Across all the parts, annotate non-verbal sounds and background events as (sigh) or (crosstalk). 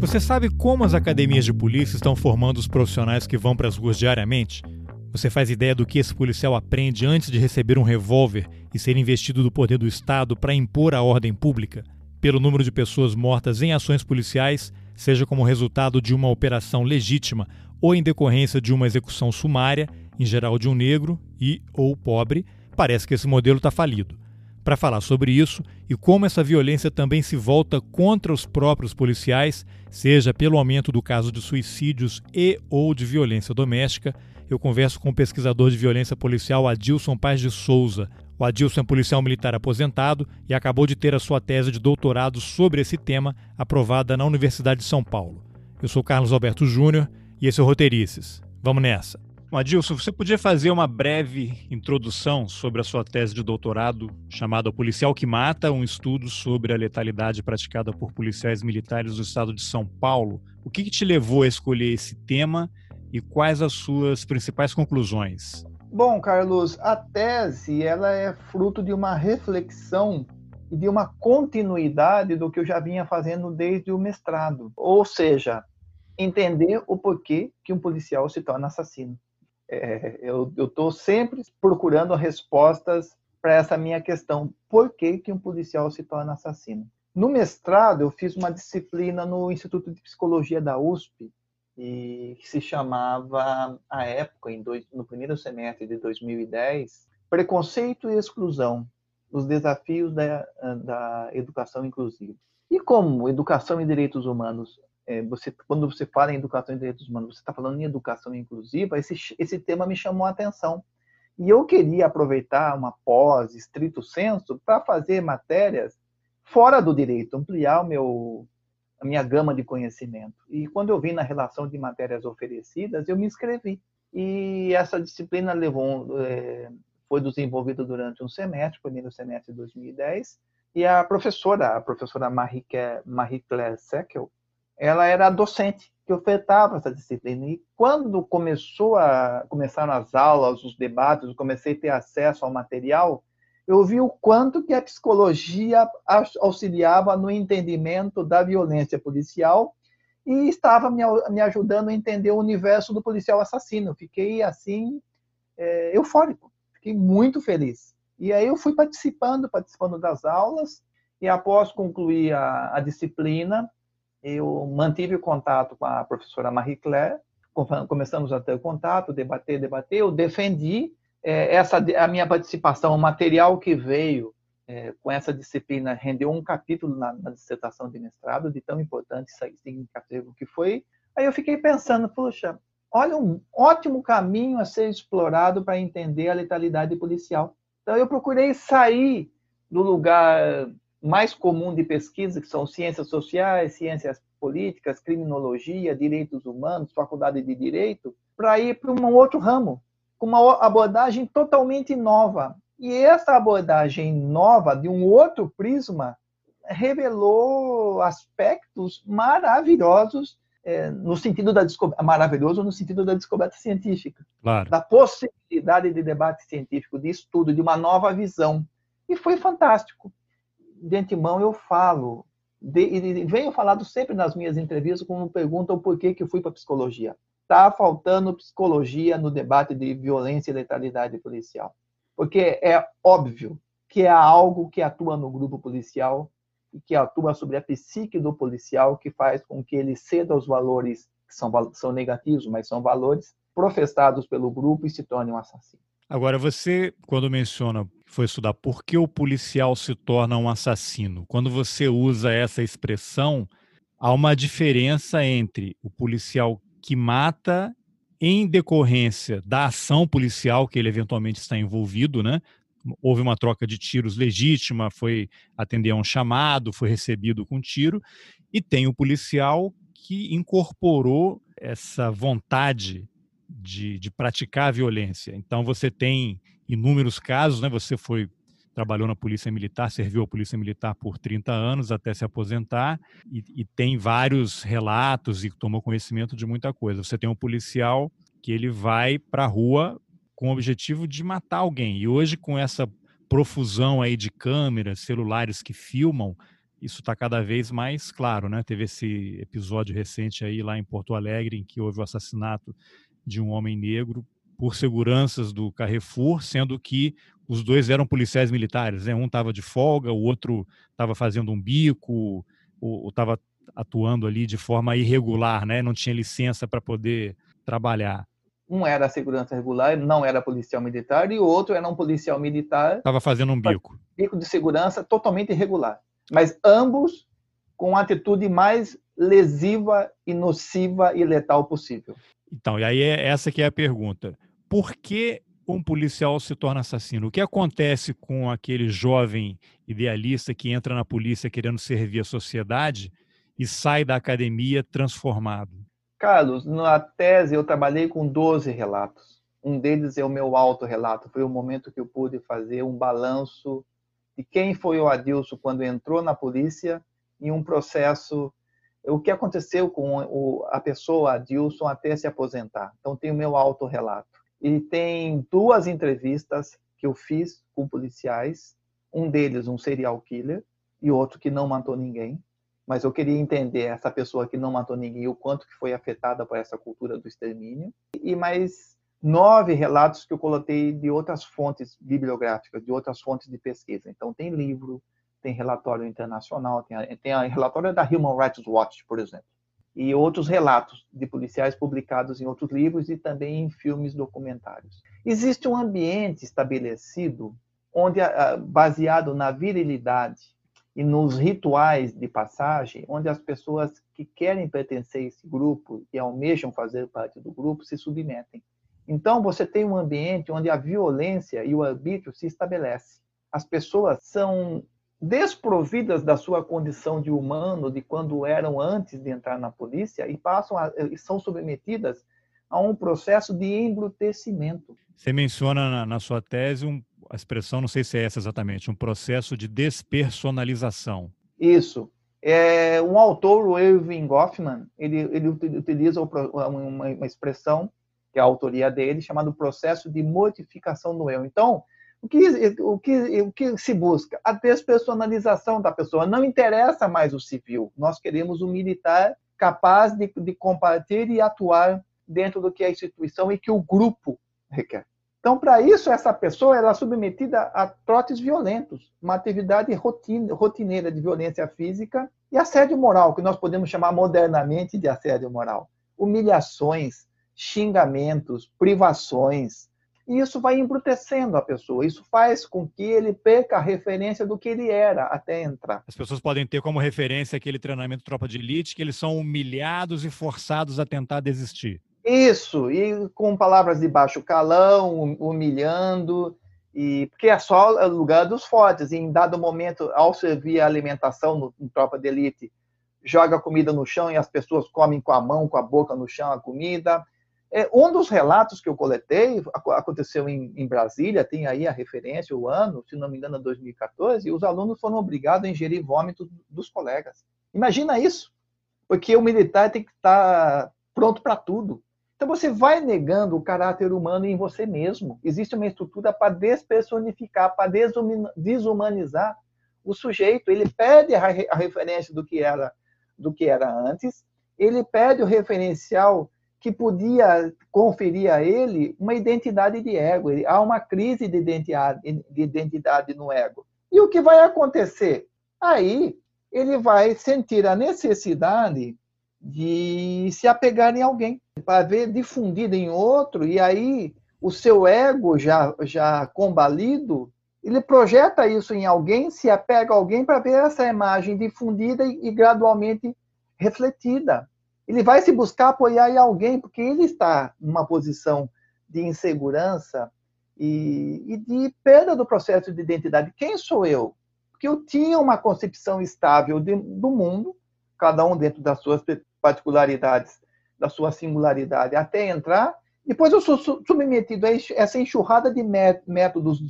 Você sabe como as academias de polícia estão formando os profissionais que vão para as ruas diariamente? Você faz ideia do que esse policial aprende antes de receber um revólver e ser investido do poder do Estado para impor a ordem pública? Pelo número de pessoas mortas em ações policiais, seja como resultado de uma operação legítima ou em decorrência de uma execução sumária, em geral de um negro e ou pobre, parece que esse modelo está falido. Para falar sobre isso e como essa violência também se volta contra os próprios policiais, seja pelo aumento do caso de suicídios e ou de violência doméstica, eu converso com o pesquisador de violência policial Adilson Paz de Souza. O Adilson é policial militar aposentado e acabou de ter a sua tese de doutorado sobre esse tema aprovada na Universidade de São Paulo. Eu sou Carlos Alberto Júnior e esse é o Roteirices. Vamos nessa! Adilson, você podia fazer uma breve introdução sobre a sua tese de doutorado chamada O Policial que Mata, um estudo sobre a letalidade praticada por policiais militares do estado de São Paulo. O que, que te levou a escolher esse tema e quais as suas principais conclusões? Bom, Carlos, a tese ela é fruto de uma reflexão e de uma continuidade do que eu já vinha fazendo desde o mestrado. Ou seja, entender o porquê que um policial se torna assassino. É, eu estou sempre procurando respostas para essa minha questão: por que, que um policial se torna assassino? No mestrado, eu fiz uma disciplina no Instituto de Psicologia da USP, e que se chamava, à época, dois, no primeiro semestre de 2010, Preconceito e Exclusão, os desafios da, da educação inclusiva. E como educação e direitos humanos, é, você, quando você fala em educação e direitos humanos, você está falando em educação inclusiva, esse, esse tema me chamou a atenção. E eu queria aproveitar uma pós, estrito senso, para fazer matérias fora do direito, ampliar o meu, a minha gama de conhecimento. E quando eu vi na relação de matérias oferecidas, eu me inscrevi. E essa disciplina levou, é, foi desenvolvida durante um semestre, primeiro semestre de 2010, e a professora, a professora Marie-Claire Seckel, ela era docente que ofertava essa disciplina. E quando começou a, começaram as aulas, os debates, eu comecei a ter acesso ao material, eu vi o quanto que a psicologia auxiliava no entendimento da violência policial e estava me, me ajudando a entender o universo do policial assassino. Fiquei assim é, eufórico, fiquei muito feliz. E aí eu fui participando, participando das aulas e após concluir a, a disciplina, eu mantive o contato com a professora Marie Claire, começamos a ter contato, debater, debater, eu defendi é, essa a minha participação, o material que veio é, com essa disciplina rendeu um capítulo na, na, dissertação de mestrado, de tão importante e significativo que foi. Aí eu fiquei pensando, puxa, olha um ótimo caminho a ser explorado para entender a letalidade policial. Então eu procurei sair do lugar mais comum de pesquisa, que são ciências sociais, ciências políticas, criminologia, direitos humanos, faculdade de direito, para ir para um outro ramo, com uma abordagem totalmente nova. E essa abordagem nova, de um outro prisma, revelou aspectos maravilhosos é, no sentido da descoberta, maravilhoso no sentido da descoberta científica, claro. da possibilidade de debate científico, de estudo, de uma nova visão. E foi fantástico. De antemão eu falo, de, e venho falado sempre nas minhas entrevistas quando perguntam por que, que fui para psicologia está faltando psicologia no debate de violência e letalidade policial. Porque é óbvio que é algo que atua no grupo policial que atua sobre a psique do policial, que faz com que ele ceda aos valores que são, são negativos, mas são valores professados pelo grupo e se torne um assassino. Agora, você, quando menciona, foi estudar por que o policial se torna um assassino, quando você usa essa expressão, há uma diferença entre o policial que mata em decorrência da ação policial que ele eventualmente está envolvido, né? Houve uma troca de tiros legítima, foi atender a um chamado, foi recebido com tiro, e tem o policial que incorporou essa vontade de, de praticar a violência. Então você tem inúmeros casos, né? Você foi trabalhou na Polícia Militar, serviu a Polícia Militar por 30 anos até se aposentar e, e tem vários relatos e tomou conhecimento de muita coisa. Você tem um policial que ele vai para a rua com o objetivo de matar alguém. E hoje, com essa profusão aí de câmeras, celulares que filmam, isso está cada vez mais claro, né? Teve esse episódio recente aí lá em Porto Alegre em que houve o assassinato de um homem negro por seguranças do Carrefour, sendo que os dois eram policiais militares, né? Um estava de folga, o outro estava fazendo um bico, ou estava atuando ali de forma irregular, né? Não tinha licença para poder trabalhar. Um era a segurança regular, não era policial militar, e o outro era um policial militar. Estava fazendo um bico. Bico de segurança totalmente irregular. Mas ambos com a atitude mais lesiva e nociva e letal possível. Então, e aí é essa que é a pergunta. Por que um policial se torna assassino? O que acontece com aquele jovem idealista que entra na polícia querendo servir a sociedade e sai da academia transformado? Carlos, na tese eu trabalhei com 12 relatos. Um deles é o meu autorrelato. Foi o momento que eu pude fazer um balanço de quem foi o Adilson quando entrou na polícia em um processo o que aconteceu com o, a pessoa Adilson até se aposentar. Então tem o meu autorrelato. E tem duas entrevistas que eu fiz com policiais, um deles um serial killer e outro que não matou ninguém. Mas eu queria entender essa pessoa que não matou ninguém, o quanto que foi afetada por essa cultura do extermínio. E mais nove relatos que eu coloquei de outras fontes bibliográficas, de outras fontes de pesquisa. Então tem livro, tem relatório internacional, tem tem a relatório da Human Rights Watch, por exemplo e outros relatos de policiais publicados em outros livros e também em filmes documentários. Existe um ambiente estabelecido onde baseado na virilidade e nos rituais de passagem, onde as pessoas que querem pertencer a esse grupo e almejam fazer parte do grupo se submetem. Então você tem um ambiente onde a violência e o arbítrio se estabelece. As pessoas são desprovidas da sua condição de humano de quando eram antes de entrar na polícia e passam a, e são submetidas a um processo de embrutecimento. Você menciona na, na sua tese um, a expressão, não sei se é essa exatamente, um processo de despersonalização. Isso. É, um autor, o Irving Goffman, ele, ele utiliza uma, uma expressão, que é a autoria dele, chamado processo de mortificação do eu. Então, o que, o, que, o que se busca? A despersonalização da pessoa. Não interessa mais o civil. Nós queremos um militar capaz de, de combater e atuar dentro do que a instituição e que o grupo requer. Então, para isso, essa pessoa ela é submetida a trotes violentos, uma atividade rotineira de violência física e assédio moral, que nós podemos chamar modernamente de assédio moral. Humilhações, xingamentos, privações, e isso vai embrutecendo a pessoa. Isso faz com que ele perca a referência do que ele era até entrar. As pessoas podem ter como referência aquele treinamento tropa de elite, que eles são humilhados e forçados a tentar desistir. Isso, e com palavras de baixo calão, humilhando, e porque é só o lugar dos fortes. E em dado momento, ao servir a alimentação no, no tropa de elite, joga a comida no chão e as pessoas comem com a mão, com a boca no chão a comida é, um dos relatos que eu coletei aconteceu em, em, Brasília, tem aí a referência, o ano, se não me engano, 2014, e os alunos foram obrigados a ingerir vômitos dos colegas. Imagina isso, porque o militar tem que estar pronto para tudo. Então você vai negando o caráter humano em você mesmo. Existe uma estrutura para despersonificar, para desumanizar o sujeito. Ele perde a referência do que era do que era antes, ele perde o referencial que podia conferir a ele uma identidade de ego. Há uma crise de identidade, de identidade no ego. E o que vai acontecer? Aí ele vai sentir a necessidade de se apegar em alguém, para ver difundido em outro, e aí o seu ego já, já combalido, ele projeta isso em alguém, se apega a alguém para ver essa imagem difundida e, e gradualmente refletida ele vai se buscar apoiar em alguém, porque ele está numa posição de insegurança e, e, de perda do processo de identidade. Quem sou eu? Porque eu tinha uma concepção estável de, do mundo, cada um dentro das suas particularidades, da sua singularidade, até entrar. Depois eu sou submetido a essa enxurrada de métodos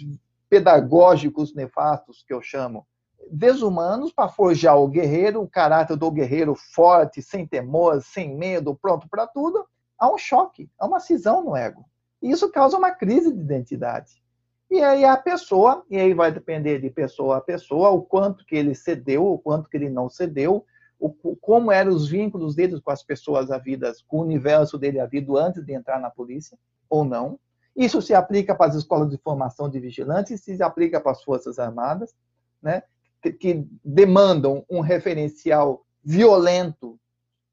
pedagógicos nefastos, que eu chamo, desumanos para forjar o guerreiro, o caráter do guerreiro forte, sem temor, sem medo, pronto para tudo, há um choque, há uma cisão no ego. E isso causa uma crise de identidade. E aí a pessoa, e aí vai depender de pessoa a pessoa, o quanto que ele cedeu, o quanto que ele não cedeu, o, como eram os vínculos dele com as pessoas havidas, com o universo dele havido antes de entrar na polícia, ou não. Isso se aplica para as escolas de formação de vigilantes, se aplica para as Forças Armadas, né, que, demandam um referencial violento,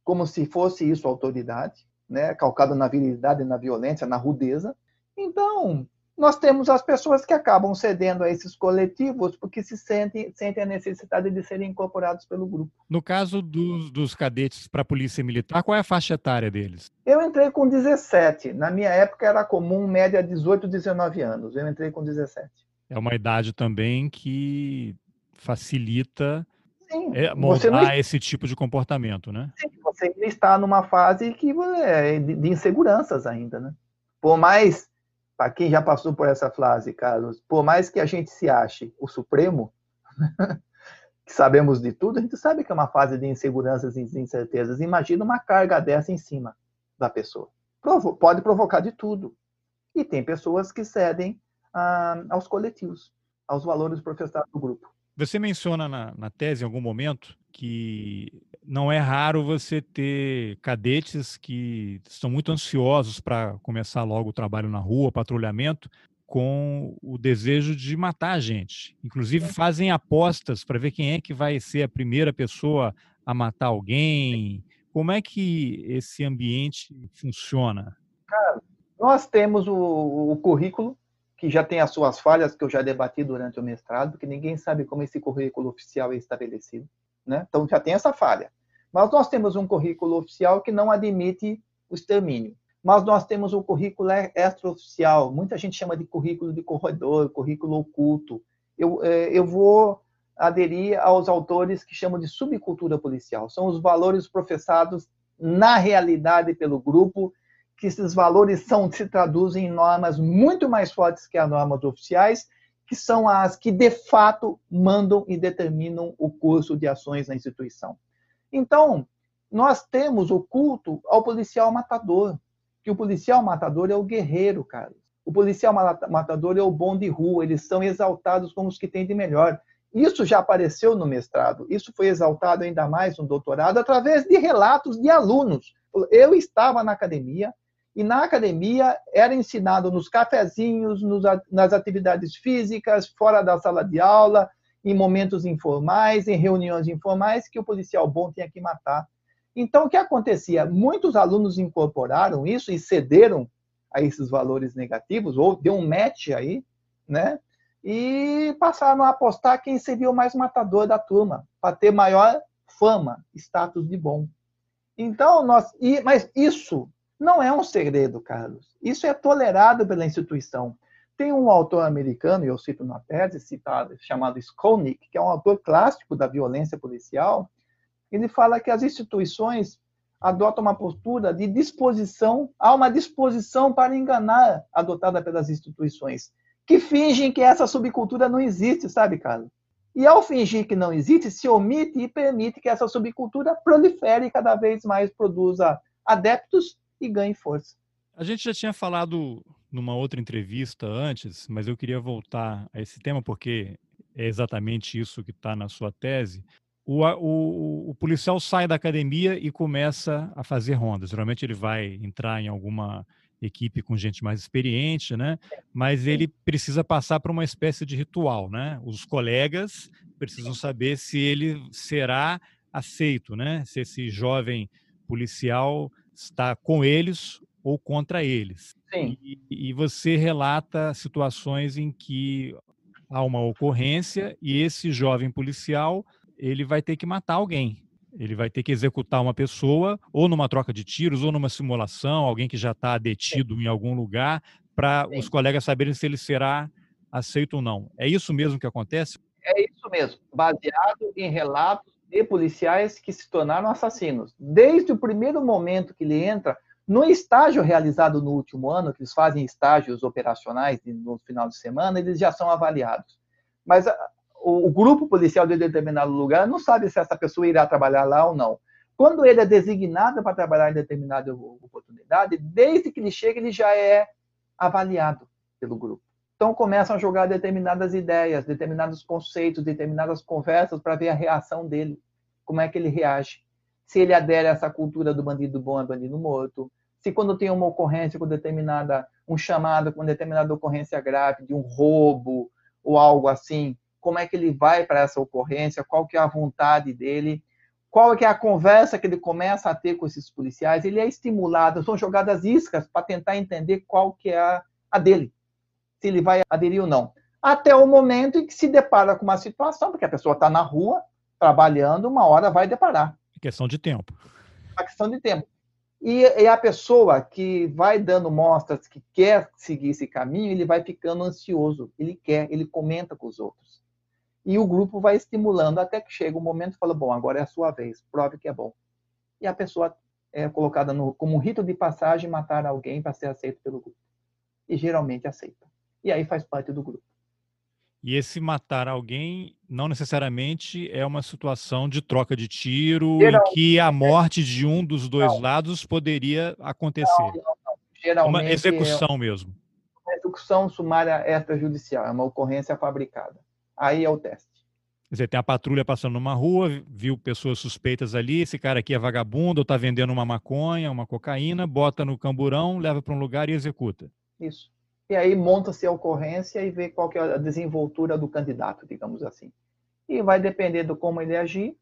como se fosse isso autoridade, né, calcado na virilidade, na violência, na rudeza. Então, nós temos as pessoas que acabam cedendo a esses coletivos porque se sentem, sentem a necessidade de serem incorporados pelo grupo. No caso dos, dos cadetes para a Polícia Militar, qual é a faixa etária deles? Eu entrei com 17. Na minha época era comum, média 18, 19 anos. Eu entrei com 17. É uma idade também que facilita Sim, é, moldar não... esse tipo de comportamento, né? Sim, você está numa fase que é de inseguranças ainda, né? Por mais para quem já passou por essa frase, Carlos, por mais que a gente se ache o Supremo, (laughs) que sabemos de tudo, a gente sabe que é uma fase de inseguranças e incertezas. Imagina uma carga dessa em cima da pessoa. Provo pode provocar de tudo. E tem pessoas que cedem ah, aos coletivos, aos valores professados do grupo. Você menciona na, na tese em algum momento que não é raro você ter cadetes que estão muito ansiosos para começar logo o trabalho na rua, patrulhamento, com o desejo de matar a gente. Inclusive fazem apostas para ver quem é que vai ser a primeira pessoa a matar alguém. Como é que esse ambiente funciona? Cara, nós temos o, o currículo que já tem as suas falhas que eu já debati durante o mestrado, porque ninguém sabe como esse currículo oficial é estabelecido, né? Então já tem essa falha. Mas nós temos um currículo oficial que não admite o extermínio. Mas nós temos o currículo extraoficial. Muita gente chama de currículo de corredor, currículo oculto. Eu, é, eu vou aderir aos autores que chamam de subcultura policial. São os valores professados na realidade pelo grupo que esses valores são, se traduzem em normas muito mais fortes que as normas oficiais, que são as que de fato mandam e determinam o curso de ações na instituição. Então, nós temos o culto ao policial matador, que o policial matador é o guerreiro, cara. O policial matador é o bom de rua, eles são exaltados como os que têm de melhor. Isso já apareceu no mestrado, isso foi exaltado ainda mais no doutorado, através de relatos de alunos. Eu estava na academia, e na academia era ensinado nos cafezinhos, nos, nas atividades físicas, fora da sala de aula, em momentos informais, em reuniões informais, que o policial bom tinha que matar. Então, o que acontecia? Muitos alunos incorporaram isso e cederam a esses valores negativos, ou deu um match aí, né? E passaram a apostar quem seria o mais matador da turma, para ter maior fama, status de bom. Então, nós. E, mas isso não é um segredo, Carlos. Isso é tolerado pela instituição. Tem um autor americano, eu cito na tese, citado, chamado Skolnick, que é um autor clássico da violência policial. Ele fala que as instituições adotam uma postura de disposição, há uma disposição para enganar adotada pelas instituições, que fingem que essa subcultura não existe, sabe, Carlos? E ao fingir que não existe, se omite e permite que essa subcultura prolifere e cada vez mais produza adeptos e ganhe força. A gente já tinha falado numa outra entrevista antes, mas eu queria voltar a esse tema porque é exatamente isso que está na sua tese. O, o, o, policial sai da academia e começa a fazer rondas. Geralmente ele vai entrar em alguma equipe com gente mais experiente, né? Mas ele precisa passar por uma espécie de ritual, né? Os colegas precisam saber se ele será aceito, né? Se esse jovem policial está com eles ou contra eles. Sim. E, e você relata situações em que há uma ocorrência e esse jovem policial ele vai ter que matar alguém. Ele vai ter que executar uma pessoa, ou numa troca de tiros, ou numa simulação, alguém que já está detido Sim. em algum lugar, para os colegas saberem se ele será aceito ou não. É isso mesmo que acontece? É isso mesmo, baseado em relatos de policiais que se tornaram assassinos. Desde o primeiro momento que ele entra, no estágio realizado no último ano, que eles fazem estágios operacionais no final de semana, eles já são avaliados. Mas ah, o, grupo policial de determinado lugar não sabe se essa pessoa irá trabalhar lá ou não. Quando ele é designado para trabalhar em determinada oportunidade, desde que ele chega, ele já é avaliado pelo grupo. Então começam a jogar determinadas ideias, determinados conceitos, determinadas conversas para ver a reação dele, como é que ele reage. Se ele adere a essa cultura do bandido bom é bandido morto, se quando tem uma ocorrência com determinada, um chamado com determinada ocorrência grave de um roubo ou algo assim, como é que ele vai para essa ocorrência, qual que é a vontade dele, qual é, é a conversa que ele começa a ter com esses policiais, ele é estimulado, são jogadas iscas para tentar entender qual que é a, a dele se ele vai aderir ou não. Até o momento em que se depara com uma situação, porque a pessoa está na rua, trabalhando, uma hora vai deparar. É questão de tempo. É questão de tempo. E, e a pessoa que vai dando mostras que quer seguir esse caminho, ele vai ficando ansioso. Ele quer, ele comenta com os outros. E o grupo vai estimulando até que chega o um momento e fala: bom, agora é a sua vez, prove que é bom. E a pessoa é colocada no, como um rito de passagem matar alguém para ser aceito pelo grupo. E geralmente aceita e aí faz parte do grupo. E esse matar alguém não necessariamente é uma situação de troca de tiro em que a morte de um dos dois não. lados poderia acontecer. Não, não, Geralmente, uma execução é mesmo. Uma execução sumária extrajudicial, é uma ocorrência fabricada. Aí é o teste. Quer dizer, tem a patrulha passando numa rua, viu pessoas suspeitas ali, esse cara aqui é vagabundo, está vendendo uma maconha, uma cocaína, bota no camburão, leva para um lugar e executa. Isso e aí monta-se a ocorrência e vê qual que é a desenvoltura do candidato, digamos assim. E vai depender do como ele agir,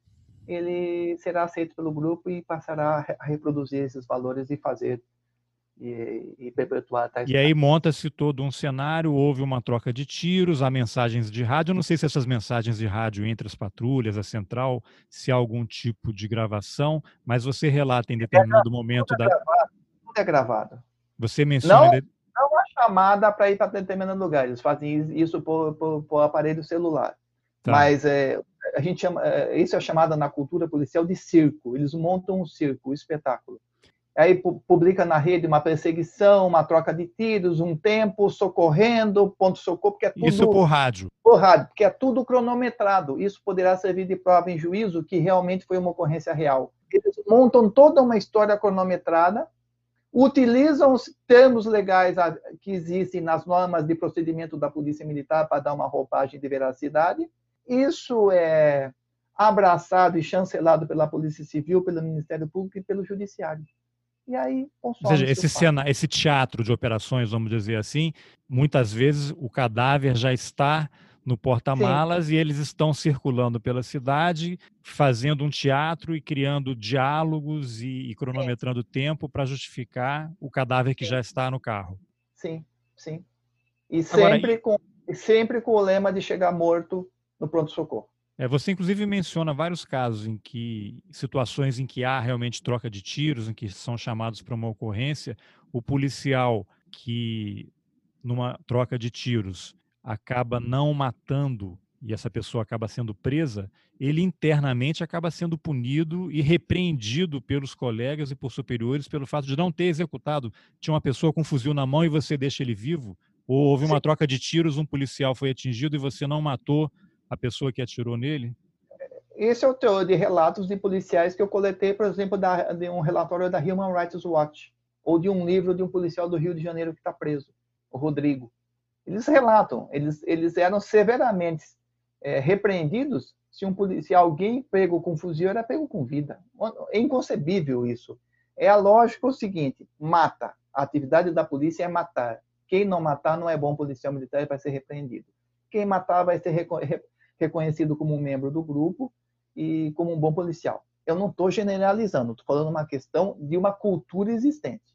ele será aceito pelo grupo e passará a reproduzir esses valores e fazer e, e perpetuar tais. E aí monta-se todo um cenário, houve uma troca de tiros, há mensagens de rádio. Eu não sei se essas mensagens de rádio entre as patrulhas, a central, se há algum tipo de gravação, mas você relata em determinado é, momento tudo é da. Gravado, tudo é gravado. Você menciona. Não, chamada para ir para determinado lugar. Eles fazem isso por, por, por aparelho celular. Tá. Mas é, a gente chama, é, isso é chamado na cultura policial de circo. Eles montam um circo, um espetáculo. Aí publica na rede uma perseguição, uma troca de tiros, um tempo, socorrendo, ponto socorro, porque é tudo. Isso por rádio. Por rádio, porque é tudo cronometrado. Isso poderá servir de prova em juízo que realmente foi uma ocorrência real. Eles montam toda uma história cronometrada utilizam os termos legais que existem nas normas de procedimento da Polícia Militar para dar uma roupagem de veracidade. Isso é abraçado e chancelado pela Polícia Civil, pelo Ministério Público e pelo Judiciário. E aí, Ou seja, esse, cena, esse teatro de operações, vamos dizer assim, muitas vezes o cadáver já está no porta-malas e eles estão circulando pela cidade, fazendo um teatro e criando diálogos e, e cronometrando tempo para justificar o cadáver que sim. já está no carro. Sim, sim. E Agora, sempre, com, sempre com o lema de chegar morto no pronto-socorro. É, você inclusive menciona vários casos em que situações em que há realmente troca de tiros, em que são chamados para uma ocorrência, o policial que numa troca de tiros acaba não matando e essa pessoa acaba sendo presa, ele internamente acaba sendo punido e repreendido pelos colegas e por superiores pelo fato de não ter executado. Tinha uma pessoa com um fuzil na mão e você deixa ele vivo? Ou houve uma Sim. troca de tiros, um policial foi atingido e você não matou a pessoa que atirou nele? Esse é o teor de relatos de policiais que eu coletei, por exemplo, da, de um relatório da Human Rights Watch, ou de um livro de um policial do Rio de Janeiro que está preso, o Rodrigo. Eles relatam, eles, eles eram severamente é, repreendidos se, um, se alguém pego com fuzil era pego com vida. É inconcebível isso. É a lógica o seguinte: mata. A atividade da polícia é matar. Quem não matar não é bom policial militar e vai ser repreendido. Quem matar vai ser reconhecido como um membro do grupo e como um bom policial. Eu não estou generalizando, estou falando uma questão de uma cultura existente.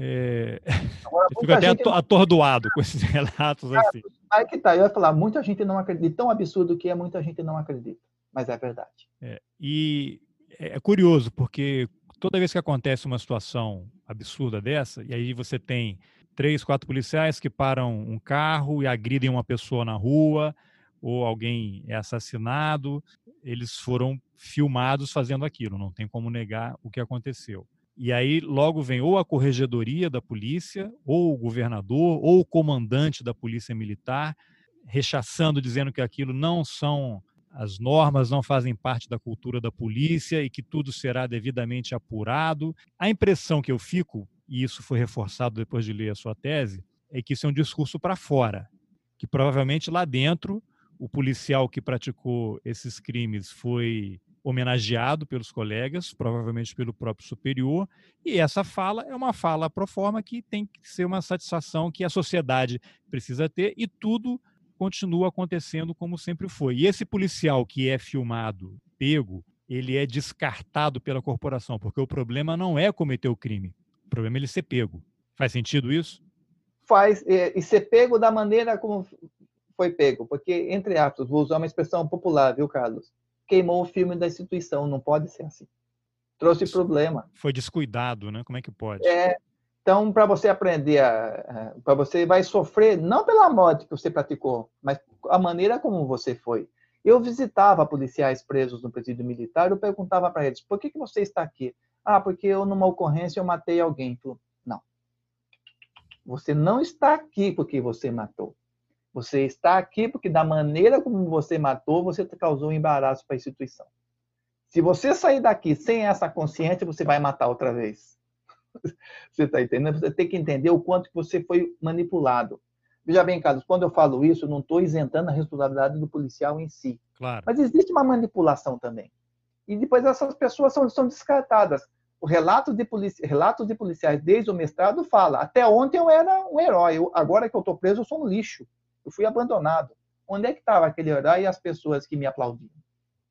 É... (laughs) Agora, eu fico até gente... atordoado com esses (laughs) relatos ah, assim. Aí que tá, eu ia falar, muita gente não acredita, tão absurdo que é, muita gente não acredita, mas é verdade. É, e é curioso, porque toda vez que acontece uma situação absurda dessa, e aí você tem três, quatro policiais que param um carro e agridem uma pessoa na rua, ou alguém é assassinado, eles foram filmados fazendo aquilo, não tem como negar o que aconteceu. E aí logo vem ou a corregedoria da polícia, ou o governador, ou o comandante da polícia militar, rechaçando, dizendo que aquilo não são as normas, não fazem parte da cultura da polícia e que tudo será devidamente apurado. A impressão que eu fico, e isso foi reforçado depois de ler a sua tese, é que isso é um discurso para fora, que provavelmente lá dentro o policial que praticou esses crimes foi homenageado pelos colegas, provavelmente pelo próprio superior, e essa fala é uma fala pro forma que tem que ser uma satisfação que a sociedade precisa ter e tudo continua acontecendo como sempre foi. E esse policial que é filmado, pego, ele é descartado pela corporação, porque o problema não é cometer o crime, o problema é ele ser pego. Faz sentido isso? Faz, e ser pego da maneira como foi pego, porque, entre aspas, vou usar uma expressão popular, viu, Carlos? Queimou o filme da instituição, não pode ser assim. Trouxe Isso problema. Foi descuidado, né? Como é que pode? É, então, para você aprender, para você vai sofrer não pela morte que você praticou, mas a maneira como você foi. Eu visitava policiais presos no presídio militar, eu perguntava para eles: por que, que você está aqui? Ah, porque eu, numa ocorrência, eu matei alguém. não. Você não está aqui porque você matou. Você está aqui porque, da maneira como você matou, você causou um embaraço para a instituição. Se você sair daqui sem essa consciência, você vai matar outra vez. (laughs) Você está entendendo? Você tem que entender o quanto você foi manipulado. Veja bem, Carlos, quando eu falo isso, eu não estou isentando a responsabilidade do policial em si. Claro. Mas existe uma manipulação também. E depois essas pessoas são, são descartadas. O relato de polici... relatos de policiais desde o mestrado fala: até ontem eu era um herói, eu, agora que eu estou preso, eu sou um lixo. Eu fui abandonado. Onde é que estava aquele herói e as pessoas que me aplaudiam?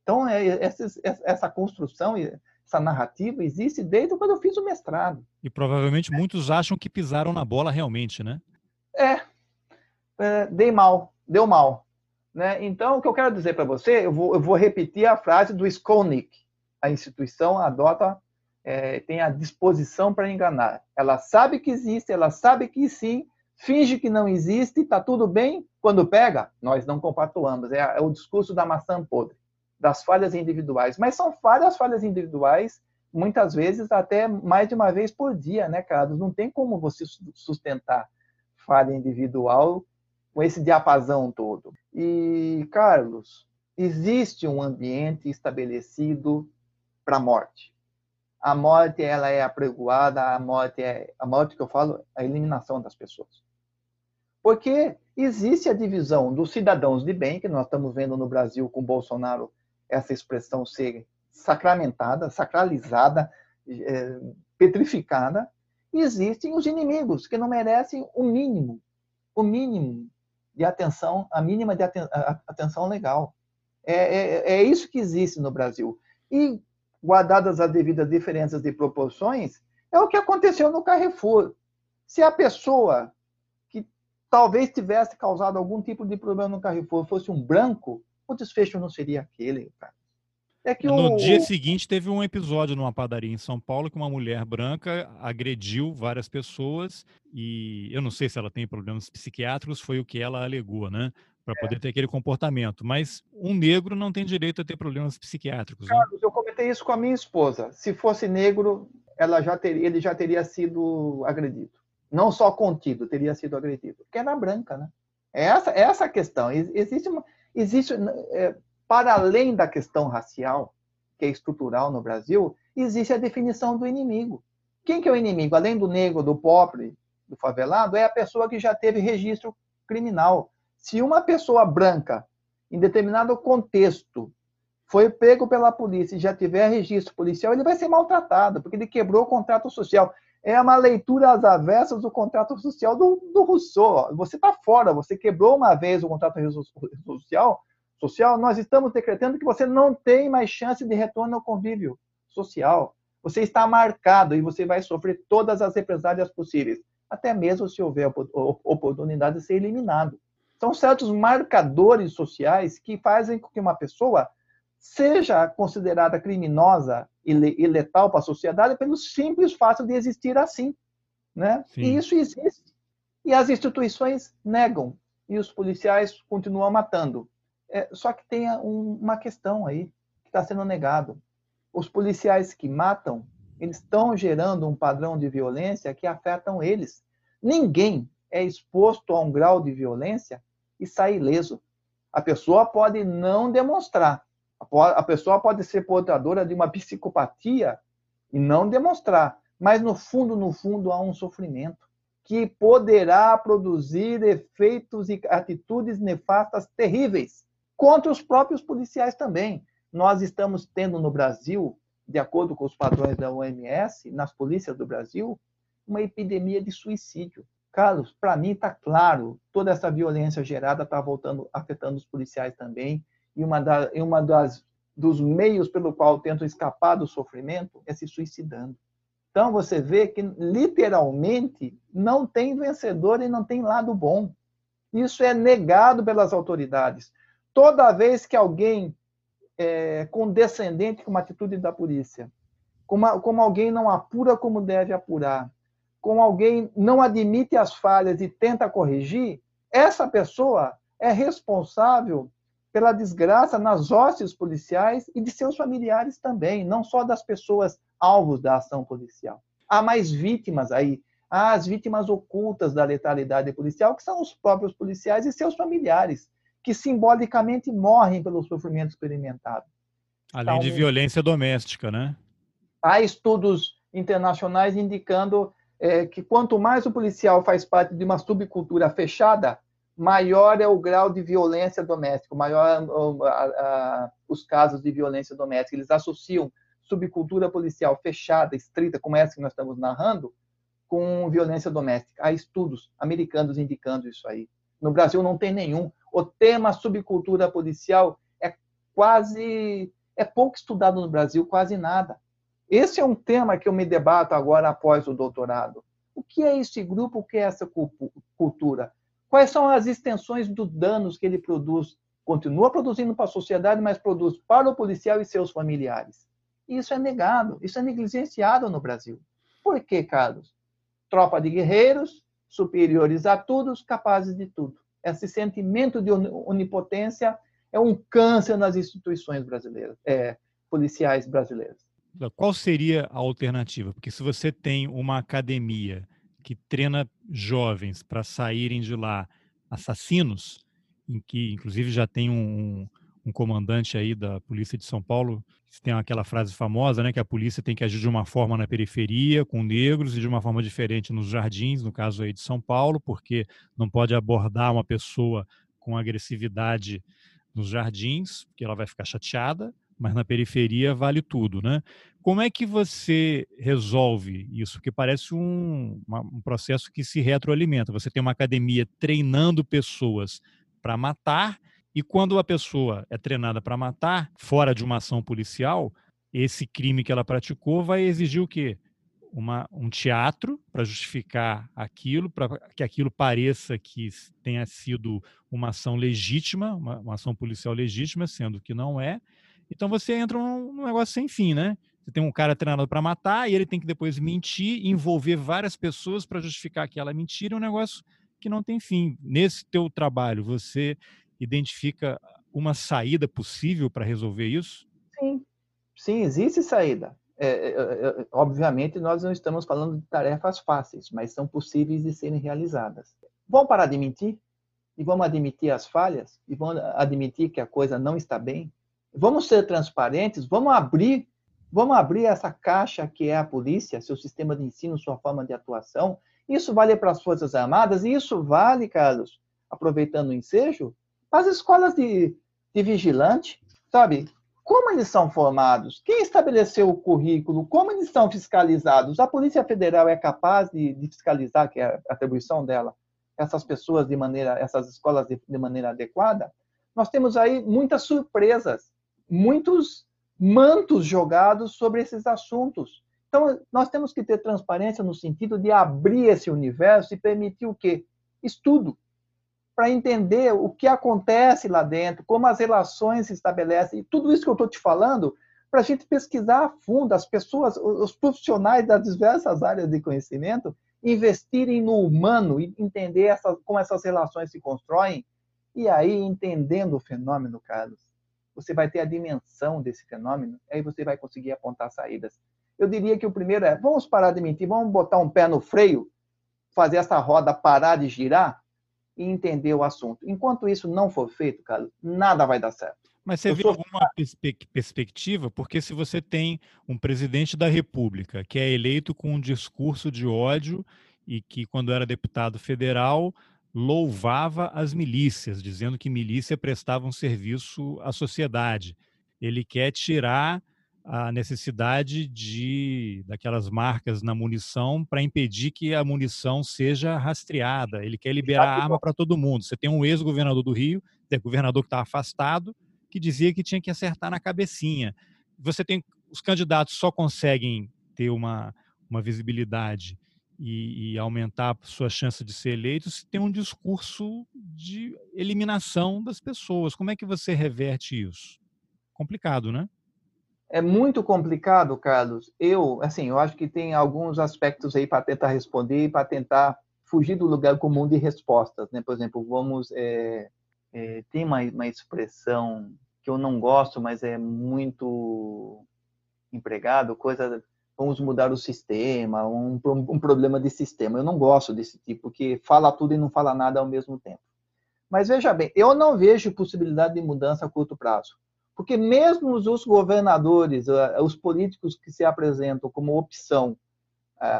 Então, é, essa, essa construção essa narrativa existe desde quando eu fiz o mestrado. E provavelmente muitos acham que pisaram na bola realmente, né? É, é dei mal, deu mal. Né? Então, o que eu quero dizer para você, eu vou, eu vou, repetir a frase do Skolnick. A instituição adota, é, tem a disposição para enganar. Ela sabe que existe, ela sabe que sim, finge que não existe, está tudo bem. Quando pega, nós não compactuamos. É, é o discurso da maçã podre das falhas individuais, mas são várias falhas individuais, muitas vezes até mais de uma vez por dia, né, Carlos? Não tem como você sustentar falha individual com esse diapasão todo. E, Carlos, existe um ambiente estabelecido para a morte. A morte ela é apregoada, a morte é a morte que eu falo, a eliminação das pessoas. Porque existe a divisão dos cidadãos de bem, que nós estamos vendo no Brasil com Bolsonaro essa expressão ser sacramentada, sacralizada, é, petrificada, existem os inimigos que não merecem o mínimo, o mínimo de atenção, a mínima de aten atenção legal. É, é, é, isso que existe no Brasil. E, guardadas as devidas diferenças de proporções, é o que aconteceu no Carrefour. Se a pessoa talvez tivesse causado algum tipo de problema no Carrefour fosse um branco, o desfecho não seria aquele, cara. É que no o... dia seguinte teve um episódio numa padaria em São Paulo que uma mulher branca agrediu várias pessoas e eu não sei se ela tem problemas psiquiátricos, foi o que ela alegou, né? Para é. poder ter aquele comportamento. Mas um negro não tem direito a ter problemas psiquiátricos. Né? Carlos, eu comentei isso com a minha esposa. Se fosse negro, ela já teria, ele já teria sido agredido. Não só contido, teria sido agredido. Era branca, né? É essa, é essa questão. Existe uma, existe, é, para além da questão racial, que é estrutural no Brasil, existe a definição do inimigo. Quem que é o inimigo? Além do negro, do pobre, do favelado, é a pessoa que já teve registro criminal. Se uma pessoa branca, em determinado contexto, foi pego pela polícia e já tiver registro policial, ele vai ser maltratado, porque ele quebrou o contrato social. É uma leitura às avessas do contrato social do, do Rousseau. Você está fora, você quebrou uma vez o contrato social, social, nós estamos decretando que você não tem mais chance de retorno ao convívio social. Você está marcado e você vai sofrer todas as represálias possíveis, até mesmo se houver oportunidade de ser eliminado. São certos marcadores sociais que fazem com que uma pessoa seja considerada criminosa e letal para a sociedade pelo simples fato de existir assim. Né? E isso existe. E as instituições negam, e os policiais continuam matando. É, só que tem um, uma questão aí que está sendo negado. Os policiais que matam, eles estão gerando um padrão de violência que afetam eles. Ninguém é exposto a um grau de violência e sai ileso. A pessoa pode não demonstrar. A pessoa pode ser portadora de uma psicopatia e não demonstrar. Mas no fundo, no fundo, há um sofrimento que poderá produzir efeitos e atitudes nefastas terríveis contra os próprios policiais também. Nós estamos tendo no Brasil, de acordo com os padrões da OMS, nas polícias do Brasil, uma epidemia de suicídio. Carlos, para mim está claro, toda essa violência gerada está voltando, afetando os policiais também, e uma, da, e uma das dos meios pelo qual tentam escapar do sofrimento é se suicidando. Então você vê que literalmente não tem vencedor e não tem lado bom. Isso é negado pelas autoridades. Toda vez que alguém é, condescendente com uma atitude da polícia, como, como alguém não apura como deve apurar, como alguém não admite as falhas e tenta corrigir, essa pessoa é responsável pela desgraça nas hostes policiais e de seus familiares também, não só das pessoas alvos da ação policial. Há mais vítimas aí, há as vítimas ocultas da letalidade policial, que são os próprios policiais e seus familiares, que simbolicamente morrem pelo sofrimento experimentado. Além então, de violência doméstica, né? Há estudos internacionais indicando é, que quanto mais o policial faz parte de uma subcultura fechada, maior é o grau de violência doméstica, maior os casos de violência doméstica. Eles associam subcultura policial fechada, estrita, como essa que nós estamos narrando, com violência doméstica. Há estudos americanos indicando isso aí. No Brasil não tem nenhum. O tema subcultura policial é quase é pouco estudado no Brasil, quase nada. Esse é um tema que eu me debato agora após o doutorado. O que é esse grupo? O que é essa cultura? Quais são as extensões dos danos que ele produz? Continua produzindo para a sociedade, mas produz para o policial e seus familiares. Isso é negado, isso é negligenciado no Brasil. Por quê, Carlos? Tropa de guerreiros, superiores a todos, capazes de tudo. Esse sentimento de onipotência é um câncer nas instituições brasileiras, é, policiais brasileiras. Qual seria a alternativa? Porque se você tem uma academia que treina jovens para saírem de lá assassinos, em que inclusive já tem um, um comandante aí da polícia de São Paulo tem aquela frase famosa, né, que a polícia tem que agir de uma forma na periferia com negros e de uma forma diferente nos jardins, no caso aí de São Paulo, porque não pode abordar uma pessoa com agressividade nos jardins, porque ela vai ficar chateada, mas na periferia vale tudo, né? Como é que você resolve isso? Porque parece um, um processo que se retroalimenta. Você tem uma academia treinando pessoas para matar, e quando a pessoa é treinada para matar, fora de uma ação policial, esse crime que ela praticou vai exigir o quê? Uma, um teatro para justificar aquilo, para que aquilo pareça que tenha sido uma ação legítima, uma, uma ação policial legítima, sendo que não é. Então você entra num, negócio sem fim, né? Você tem um cara treinado para matar e ele tem que depois mentir, envolver várias pessoas para justificar aquela mentira, é um negócio que não tem fim. Nesse teu trabalho, você identifica uma saída possível para resolver isso? Sim, sim, existe saída. É, é, é, é, obviamente, nós não estamos falando de tarefas fáceis, mas são possíveis de serem realizadas. Vamos parar de mentir? E vamos admitir as falhas? E vamos admitir que a coisa não está bem? Vamos ser transparentes? Vamos abrir Vamos abrir essa caixa que é a polícia, seu sistema de ensino, sua forma de atuação. Isso vale para as Forças Armadas e isso vale, Carlos, aproveitando o ensejo, para as escolas de, de vigilante, sabe? Como eles são formados? Quem estabeleceu o currículo? Como eles são fiscalizados? A Polícia Federal é capaz de, de fiscalizar, que é a atribuição dela, essas pessoas de maneira, essas escolas de, de maneira adequada? Nós temos aí muitas surpresas, muitos mantos jogados sobre esses assuntos. Então, nós temos que ter transparência no sentido de abrir esse universo e permitir o quê? Estudo, para entender o que acontece lá dentro, como as relações se estabelecem, e tudo isso que eu estou te falando, para a gente pesquisar a fundo, as pessoas, os profissionais das diversas áreas de conhecimento, investirem no humano e entender essa, como essas relações se constroem, e aí, entendendo o fenômeno, Carlos, você vai ter a dimensão desse fenômeno, aí você vai conseguir apontar saídas. Eu diria que o primeiro é, vamos parar de mentir, vamos botar um pé no freio, fazer essa roda parar de girar e entender o assunto. Enquanto isso não for feito, cara, nada vai dar certo. Mas você Eu vê sou... alguma perspectiva? Porque se você tem um presidente da República que é eleito com um discurso de ódio e que, quando era deputado federal, louvava as milícias, dizendo que milícia prestava um serviço à sociedade. Ele quer tirar a necessidade de daquelas marcas na munição para impedir que a munição seja rastreada. Ele quer liberar a arma para todo mundo. Você tem um ex-governador do Rio, é governador que está afastado, que dizia que tinha que acertar na cabecinha. Você tem os candidatos só conseguem ter uma, uma visibilidade e, e aumentar sua chance de ser eleito se tem um discurso de eliminação das pessoas. Como é que você reverte isso? Complicado, né? É muito complicado, Carlos. Eu, assim, eu acho que tem alguns aspectos aí para tentar responder e para tentar fugir do lugar comum de respostas, né? Por exemplo, vamos é, é, tem uma, uma expressão que eu não gosto, mas é muito empregado, coisa vamos mudar o sistema, um, um problema de sistema. Eu não gosto desse tipo, que fala tudo e não fala nada ao mesmo tempo. Mas veja bem, eu não vejo possibilidade de mudança a curto prazo. Porque mesmo os governadores, os políticos que se apresentam como opção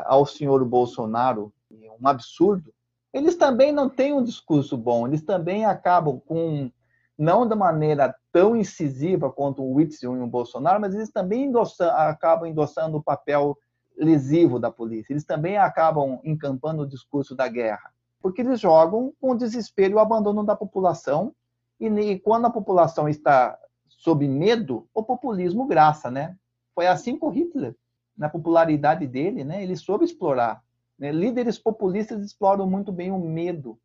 ao senhor Bolsonaro, um absurdo, eles também não têm um discurso bom, eles também acabam com, não da maneira tão incisiva quanto o Whitson e o Bolsonaro, mas eles também acabam endossando o papel lesivo da polícia, eles também acabam encampando o discurso da guerra, porque eles jogam com o desespero e o abandono da população, e, e quando a população está sob medo, o populismo graça, né? Foi assim com Hitler, na popularidade dele, né? Ele soube explorar. Né? Líderes populistas exploram muito bem o medo,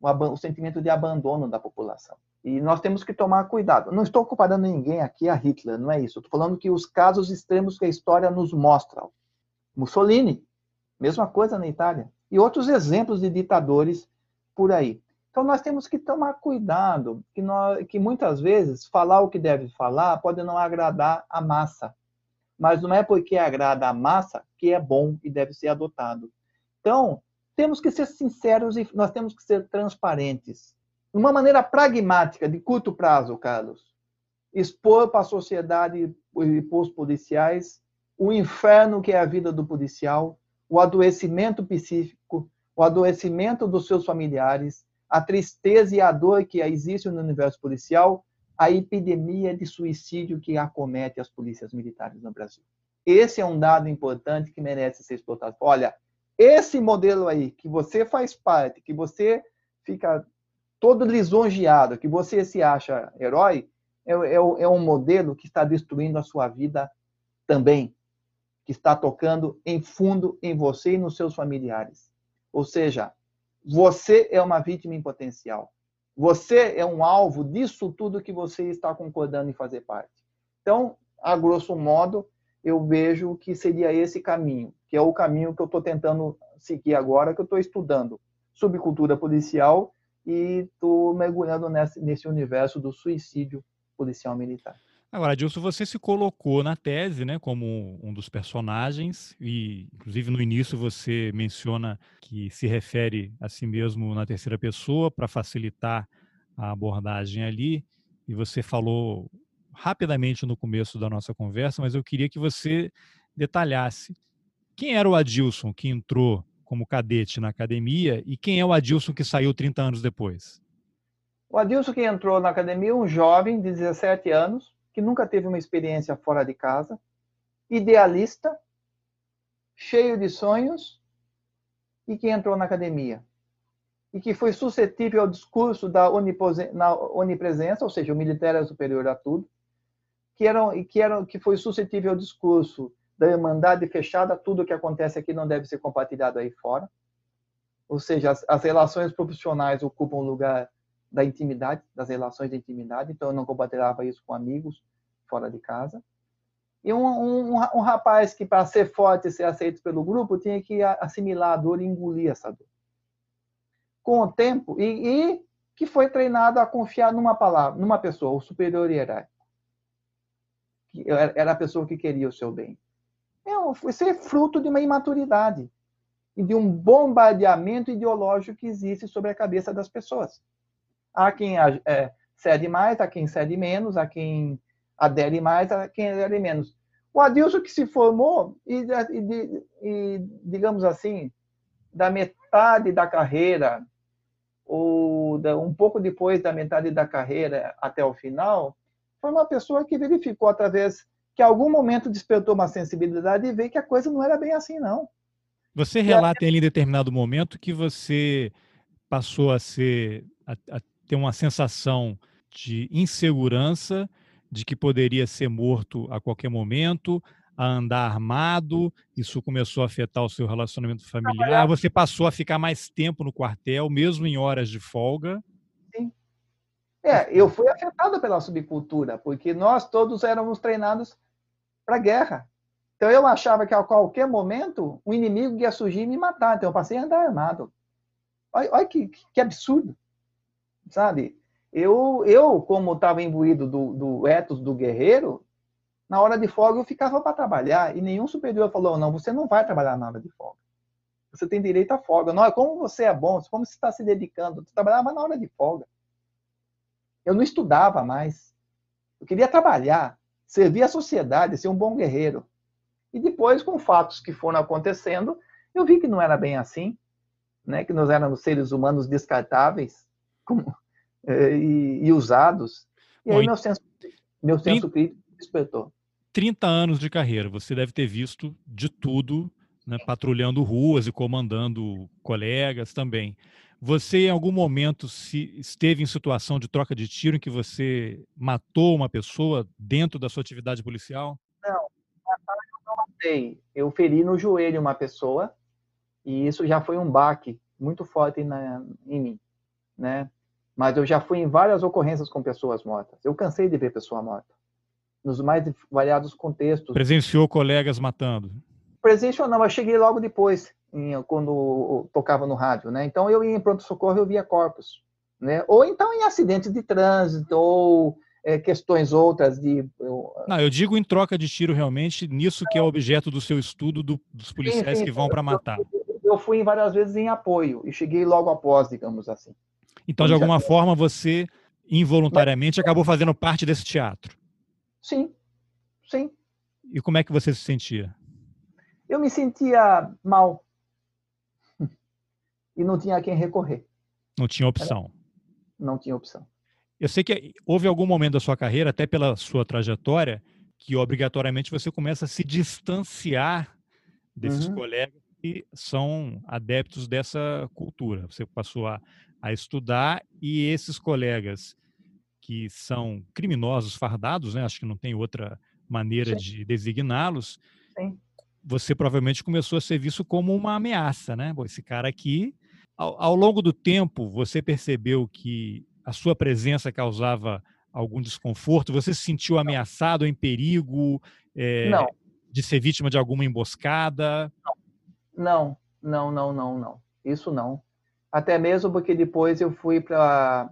o, sentimento de abandono da população. E nós temos que tomar cuidado. Não estou comparando ninguém aqui a Hitler, não é isso. Estou falando que os casos extremos que a história nos mostra. Mussolini, mesma coisa na Itália. E outros exemplos de ditadores por aí. Então nós temos que tomar cuidado, que, nós, que muitas vezes falar o que deve falar pode não agradar a massa, mas não é porque agrada a massa que é bom e deve ser adotado. Então temos que ser sinceros e nós temos que ser transparentes. Uma maneira pragmática, de curto prazo, Carlos, expor para a sociedade e para os policiais o inferno que é a vida do policial, o adoecimento psíquico, o adoecimento dos seus familiares, a tristeza e a dor que existe no universo policial, a epidemia de suicídio que acomete as polícias militares no Brasil. Esse é um dado importante que merece ser explotado. Olha, esse modelo aí, que você faz parte, que você fica todo lisonjeado, que você se acha herói, é, é, é um modelo que está destruindo a sua vida também, que está tocando em fundo em você e nos seus familiares. Ou seja, você é uma vítima em potencial. Você é um alvo disso tudo que você está concordando em fazer parte. Então, a grosso modo, eu vejo que seria esse caminho, que é o caminho que eu estou tentando seguir agora, que eu estou estudando subcultura policial e estou mergulhando nesse, nesse universo do suicídio policial militar. Agora, Dilson, você se colocou na tese, né, como um dos personagens e, inclusive, no início você menciona que se refere a si mesmo na terceira pessoa para facilitar a abordagem ali. E você falou rapidamente no começo da nossa conversa, mas eu queria que você detalhasse quem era o Adilson que entrou como cadete na academia e quem é o Adilson que saiu 30 anos depois? O Adilson que entrou na academia, um jovem de 17 anos, que nunca teve uma experiência fora de casa, idealista, cheio de sonhos e que entrou na academia. E que foi suscetível ao discurso da onipresença, ou seja, o militar é superior a tudo, que, era, que, era, que foi suscetível ao discurso da irmandade fechada, tudo o que acontece aqui não deve ser compartilhado aí fora. Ou seja, as, as relações profissionais ocupam o lugar da intimidade, das relações de intimidade, então eu não compartilhava isso com amigos fora de casa. E um, um, um rapaz que, para ser forte e ser aceito pelo grupo, tinha que assimilar a dor e engolir essa dor. Com o tempo, e, e que foi treinado a confiar numa palavra, numa pessoa, o superior hierárquico. Que era a pessoa que queria o seu bem. É, isso é fruto de uma imaturidade e de um bombardeamento ideológico que existe sobre a cabeça das pessoas. Há quem é, cede mais, há quem cede menos, há quem adere mais, há quem adere menos. O Adilson que se formou e, e, e digamos assim, da metade da carreira, ou da, um pouco depois da metade da carreira até o final, foi uma pessoa que verificou através que em algum momento despertou uma sensibilidade e veio que a coisa não era bem assim, não. Você relata em determinado momento que você passou a ser a, a ter uma sensação de insegurança, de que poderia ser morto a qualquer momento, a andar armado, isso começou a afetar o seu relacionamento familiar, você passou a ficar mais tempo no quartel, mesmo em horas de folga. É, eu fui afetado pela subcultura, porque nós todos éramos treinados para guerra. Então eu achava que a qualquer momento o inimigo ia surgir e me matar. Então eu passei a andar armado. Olha, olha que, que, absurdo, sabe? Eu, eu como estava imbuído do, do ethos do guerreiro, na hora de folga eu ficava para trabalhar e nenhum superior falou: não, você não vai trabalhar na hora de folga. Você tem direito à folga. Não, como você é bom, como você está se dedicando. Você trabalhava na hora de folga. Eu não estudava mais. Eu queria trabalhar, servir a sociedade, ser um bom guerreiro. E depois, com fatos que foram acontecendo, eu vi que não era bem assim, né? que nós éramos seres humanos descartáveis como, (laughs) eh, e, e, usados. E aí meu senso, meu senso crítico despertou. 30 anos de carreira, você deve ter visto de tudo, né, patrulhando ruas e comandando colegas também. Você, em algum momento, se esteve em situação de troca de tiro em que você matou uma pessoa dentro da sua atividade policial? Não, matei. Eu feri no joelho uma pessoa e isso já foi um baque muito forte na, em mim, né? Mas eu já fui em várias ocorrências com pessoas mortas. Eu cansei de ver pessoa morta. Nos mais variados contextos. Presenciou colegas matando? Presenciou não, mas cheguei logo depois, em, quando tocava no rádio, né? Então eu ia em pronto-socorro, eu via corpos, né? Ou então em acidentes de trânsito, ou é, questões outras de. Eu, não, eu digo em troca de tiro realmente, nisso que é objeto do seu estudo do, dos policiais sim, sim, que vão para matar. Eu, fui várias vezes em apoio e cheguei logo após, digamos assim. Então, de alguma forma, você involuntariamente Mas... acabou fazendo parte desse teatro. Sim, sim. E como é que você se sentia? Eu me sentia mal. E não tinha a quem recorrer. Não tinha opção. Não tinha opção. Eu sei que houve algum momento da sua carreira, até pela sua trajetória, que obrigatoriamente você começa a se distanciar desses uhum. colegas que são adeptos dessa cultura. Você passou a, a estudar e esses colegas que são criminosos fardados, né? acho que não tem outra maneira Sim. de designá-los, você provavelmente começou a ser visto como uma ameaça, né? Bom, esse cara aqui, ao, ao longo do tempo, você percebeu que a sua presença causava algum desconforto? Você se sentiu ameaçado, em perigo é, de ser vítima de alguma emboscada? Não, não, não, não, não. Isso não. Até mesmo porque depois eu fui para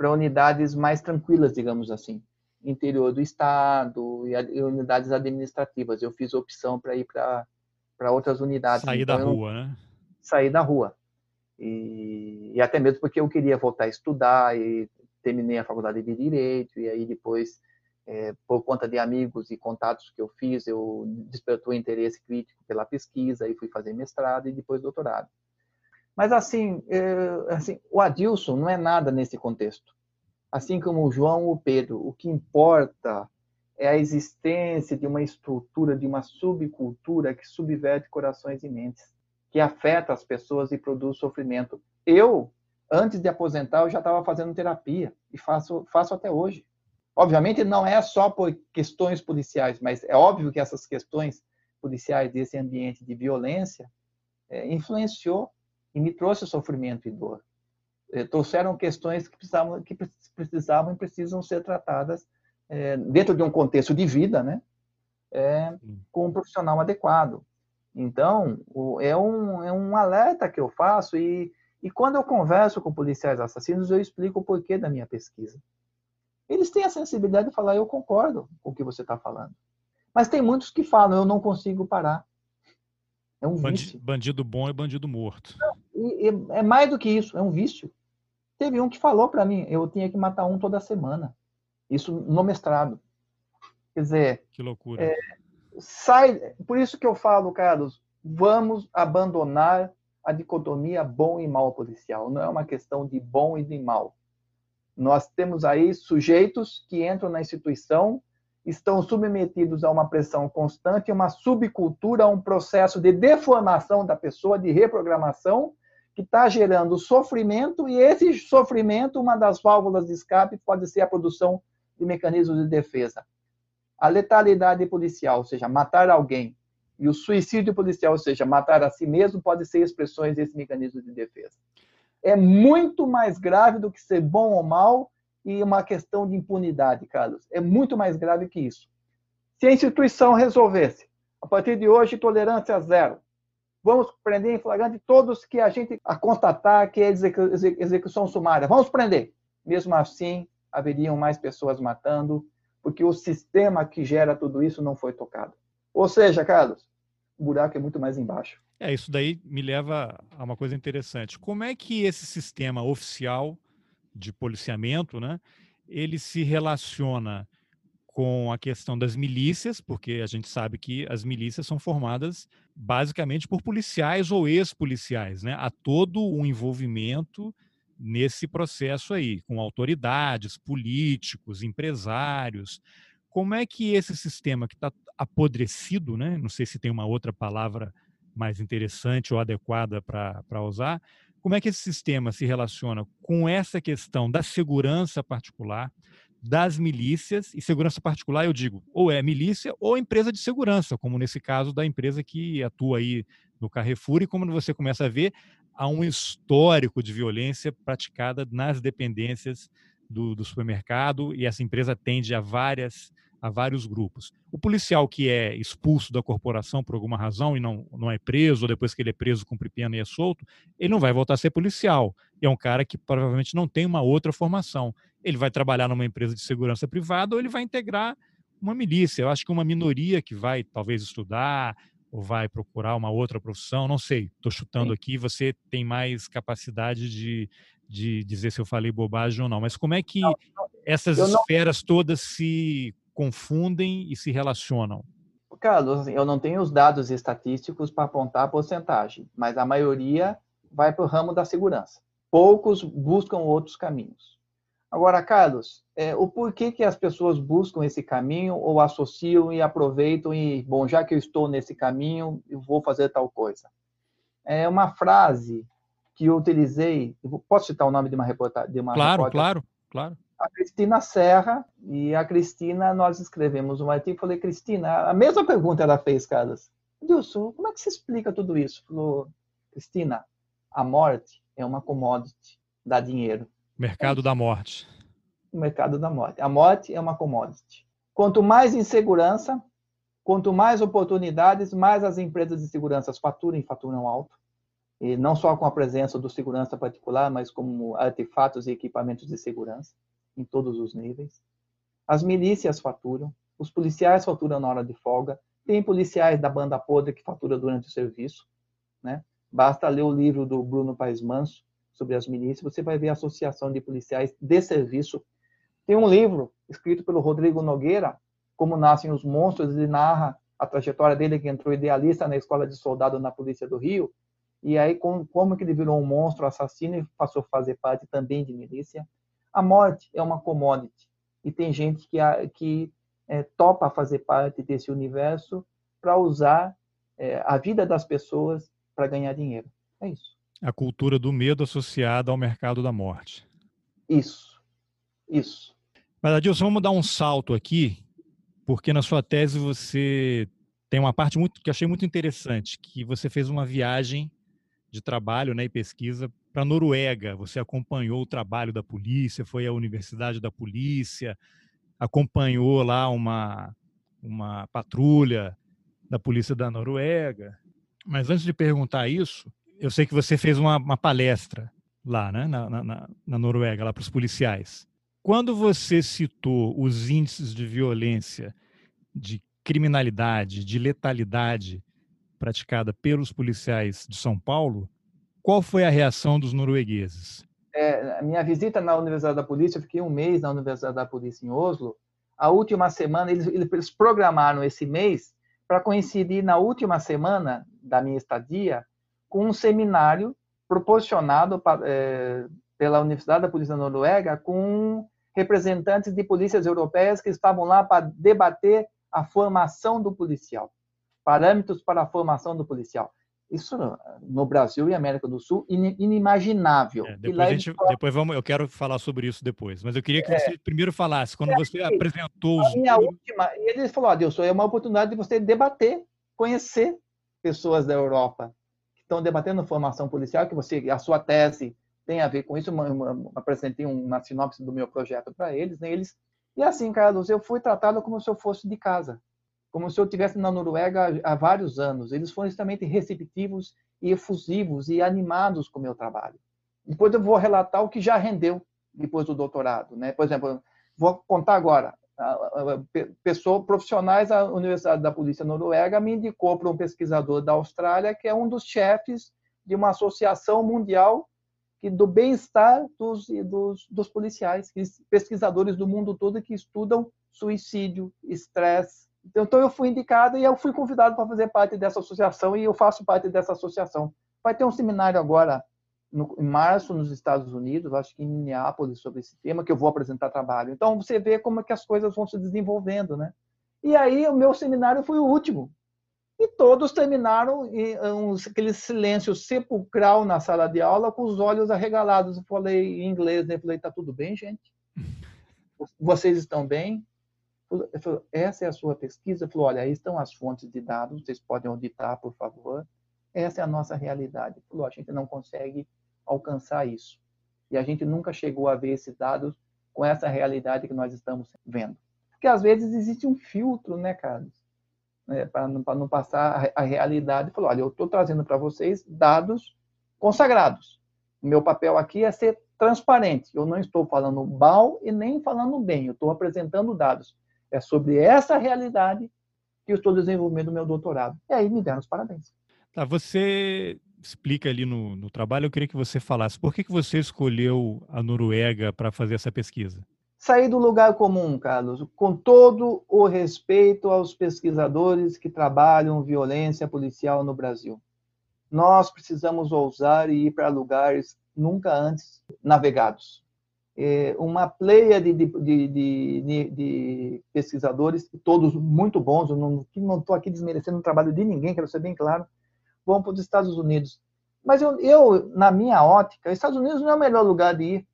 unidades mais tranquilas, digamos assim, interior do estado e, unidades administrativas. Eu fiz opção para ir para para outras unidades. Sair então, da rua, né? Sair da rua. E, e, até mesmo porque eu queria voltar a estudar e terminei a faculdade de Direito e aí depois, é, por conta de amigos e contatos que eu fiz, eu despertou interesse crítico pela pesquisa e fui fazer mestrado e depois doutorado. Mas assim, é, assim, o Adilson não é nada nesse contexto. Assim como o João o Pedro, o que importa é a existência de uma estrutura, de uma subcultura que subverte corações e mentes que afeta as pessoas e produz sofrimento. Eu, antes de aposentar, eu já estava fazendo terapia e faço, faço até hoje. Obviamente, não é só por questões policiais, mas é óbvio que essas questões policiais desse ambiente de violência é, influenciou e me trouxe sofrimento e dor. É, trouxeram questões que precisavam, que precisavam e precisam ser tratadas é, dentro de um contexto de vida, né? É, com um profissional adequado. Então, é um, é um alerta que eu faço e, e quando eu converso com policiais assassinos, eu explico o porquê da minha pesquisa. Eles têm a sensibilidade de falar, eu concordo com o que você está falando. Mas tem muitos que falam, eu não consigo parar. É um Bandi vício. Bandido bom é bandido morto. E, e, é mais do que isso, é um vício. Teve um que falou para mim, eu tinha que matar um toda semana. Isso no mestrado. Quer dizer... Que loucura. É, sai. Por isso que eu falo, Carlos, vamos abandonar a dicotomia bom e mal policial. Não é uma questão de bom e de mal. Nós temos aí sujeitos que entram na instituição, estão submetidos a uma pressão constante, uma subcultura, um processo de deformação da pessoa, de reprogramação, que está gerando sofrimento, e esse sofrimento, uma das válvulas de escape, pode ser a produção de mecanismos de defesa. A letalidade policial, ou seja, matar alguém, e o suicídio policial, ou seja, matar a si mesmo, pode ser expressões desse mecanismo de defesa. É muito mais grave do que ser bom ou mal e uma questão de impunidade, Carlos. É muito mais grave que isso. Se a instituição resolvesse, a partir de hoje, tolerância zero, vamos prender em flagrante todos que a gente a constatar que é execução sumária. Vamos prender. Mesmo assim, haveriam mais pessoas matando, porque o sistema que gera tudo isso não foi tocado. Ou seja, Carlos, o buraco é muito mais embaixo. É, isso daí me leva a uma coisa interessante. Como é que esse sistema oficial de policiamento, né, ele se relaciona com a questão das milícias, porque a gente sabe que as milícias são formadas basicamente por policiais ou ex-policiais, né? Há todo um envolvimento nesse processo aí, com autoridades, políticos, empresários. Como é que esse sistema que está apodrecido, né? não sei se tem uma outra palavra mais interessante ou adequada para usar, como é que esse sistema se relaciona com essa questão da segurança particular, das milícias, e segurança particular eu digo, ou é milícia ou empresa de segurança, como nesse caso da empresa que atua aí no Carrefour, e como você começa a ver, há um histórico de violência praticada nas dependências do, do supermercado, e essa empresa atende a várias a vários grupos. O policial que é expulso da corporação por alguma razão e não, não é preso, ou depois que ele é preso, cumpre pena e é solto, ele não vai voltar a ser policial. E é um cara que provavelmente não tem uma outra formação. Ele vai trabalhar numa empresa de segurança privada ou ele vai integrar uma milícia. Eu acho que uma minoria que vai talvez estudar ou vai procurar uma outra profissão, não sei, estou chutando Sim. aqui, você tem mais capacidade de, de dizer se eu falei bobagem ou não. Mas como é que não, essas esferas todas se confundem e se relacionam? Carlos, assim, eu não tenho os dados estatísticos para apontar a porcentagem, mas a maioria vai para o ramo da segurança. Poucos buscam outros caminhos. Agora, Carlos, é, o porquê que as pessoas buscam esse caminho ou associam e aproveitam e, bom, já que eu estou nesse caminho, eu vou fazer tal coisa? É uma frase que eu utilizei, eu posso citar o nome de uma reportagem? De uma claro, repórter? claro, claro a Cristina Serra, e a Cristina, nós escrevemos um artigo, falei, Cristina, a mesma pergunta ela fez, Carlos. Dilson, como é que se explica tudo isso? Falou, Cristina, a morte é uma commodity, dá dinheiro. Mercado é da morte. O mercado da morte. A morte é uma commodity. Quanto mais insegurança, quanto mais oportunidades, mais as empresas de segurança faturam e faturam alto. E não só com a presença do segurança particular, mas como artefatos e equipamentos de segurança em todos os níveis. As milícias faturam, os policiais faturam na hora de folga, tem policiais da banda podre que faturam durante o serviço, né? Basta ler o livro do Bruno Paes Manso sobre as milícias, você vai ver a associação de policiais de serviço. Tem um livro escrito pelo Rodrigo Nogueira, Como Nascem os Monstros, ele narra a trajetória dele que entrou idealista na escola de soldado na Polícia do Rio, e aí como, como que ele virou um monstro assassino e passou a fazer parte também de milícia. A morte é uma commodity e tem gente que, que é, topa fazer parte desse universo para usar é, a vida das pessoas para ganhar dinheiro. É isso. A cultura do medo associada ao mercado da morte. Isso, isso. Mas, Adilson, vamos dar um salto aqui, porque na sua tese você tem uma parte muito que achei muito interessante, que você fez uma viagem de trabalho né, e pesquisa para a Noruega. Você acompanhou o trabalho da polícia, foi à Universidade da Polícia, acompanhou lá uma, uma patrulha da polícia da Noruega. Mas antes de perguntar isso, eu sei que você fez uma, uma palestra lá, né, na, na, na Noruega, lá para os policiais. Quando você citou os índices de violência, de criminalidade, de letalidade praticada pelos policiais de São Paulo, qual foi a reação dos noruegueses? É, minha visita na Universidade da Polícia, eu fiquei um mês na Universidade da Polícia em Oslo. A última semana, eles, eles programaram esse mês para coincidir na última semana da minha estadia com um seminário proporcionado é, pela Universidade da Polícia da Noruega com representantes de polícias europeias que estavam lá para debater a formação do policial, parâmetros para a formação do policial. Isso no Brasil e América do Sul inimaginável. É, depois, gente, depois vamos, eu quero falar sobre isso depois, mas eu queria que é, você primeiro falasse quando você apresentou os. Minha última, ele falou, Adeus, é uma oportunidade de você debater, conhecer pessoas da Europa estão debatendo formação policial, que você, a sua tese tem a ver com isso. Eu, eu apresentei uma sinopse do meu projeto para eles, né? eles e assim, Carlos, eu fui tratado como se eu fosse de casa como se eu estivesse na Noruega há vários anos. Eles foram extremamente receptivos e efusivos e animados com o meu trabalho. Depois eu vou relatar o que já rendeu depois do doutorado. Né? Por exemplo, vou contar agora. Pessoas profissionais da Universidade da Polícia Noruega me indicou para um pesquisador da Austrália que é um dos chefes de uma associação mundial que do bem-estar dos, dos, dos policiais, pesquisadores do mundo todo que estudam suicídio, estresse, então eu fui indicado e eu fui convidado para fazer parte dessa associação e eu faço parte dessa associação. Vai ter um seminário agora no, em março nos Estados Unidos, acho que em Minneapolis sobre esse tema que eu vou apresentar trabalho. Então você vê como é que as coisas vão se desenvolvendo, né? E aí o meu seminário foi o último. E todos terminaram em um, aquele silêncio sepulcral na sala de aula com os olhos arregalados. Eu falei em inglês, né? Eu falei, tá tudo bem, gente? (laughs) Vocês estão bem? Essa é a sua pesquisa? Ele falou, olha, aí estão as fontes de dados, vocês podem auditar, por favor. Essa é a nossa realidade. Ele falou, a gente não consegue alcançar isso. E a gente nunca chegou a ver esses dados com essa realidade que nós estamos vendo. Porque às vezes existe um filtro, né, Carlos? É, para não, não, passar a, a realidade. Falou, olha, eu estou trazendo para vocês dados consagrados. O meu papel aqui é ser transparente. Eu não estou falando mal e nem falando bem. Eu estou apresentando dados. É sobre essa realidade que eu estou desenvolvendo o meu doutorado. E aí me deram os parabéns. Tá, você explica ali no, no trabalho, eu queria que você falasse por que, que você escolheu a Noruega para fazer essa pesquisa? Sair do lugar comum, Carlos, com todo o respeito aos pesquisadores que trabalham violência policial no Brasil. Nós precisamos ousar e ir para lugares nunca antes navegados. É, uma pleia de, de, de, de, pesquisadores, todos muito bons, eu não estou aqui desmerecendo o trabalho de ninguém, quero ser bem claro, vão para os Estados Unidos. Mas eu, eu, na minha ótica, Estados Unidos não é o melhor lugar de ir,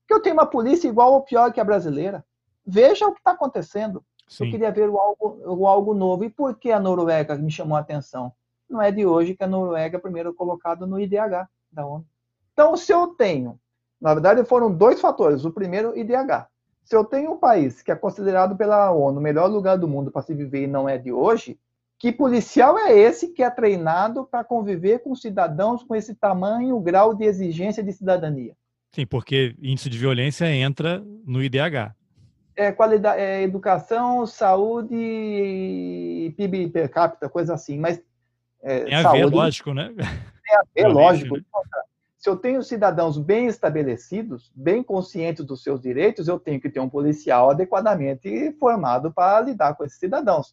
porque eu tenho uma polícia igual ou pior que a brasileira. Veja o que está acontecendo. Sim. Eu queria ver o algo, o algo novo. E por que a Noruega me chamou a atenção? Não é de hoje que a Noruega é primeiro colocado no IDH da ONU. Então, se eu tenho na verdade, foram dois fatores. O primeiro, IDH. Se eu tenho um país que é considerado pela ONU o melhor lugar do mundo para se viver e não é de hoje, que policial é esse que é treinado para conviver com cidadãos com esse tamanho, grau de exigência de cidadania? Sim, porque índice de violência entra no IDH. É, qualidade, é educação, saúde, PIB per capita, coisa assim. Mas é, tem a saúde, ver, lógico, né? Tem a ver, (laughs) lógico. Né? se eu tenho cidadãos bem estabelecidos, bem conscientes dos seus direitos, eu tenho que ter um policial adequadamente formado para lidar com esses cidadãos.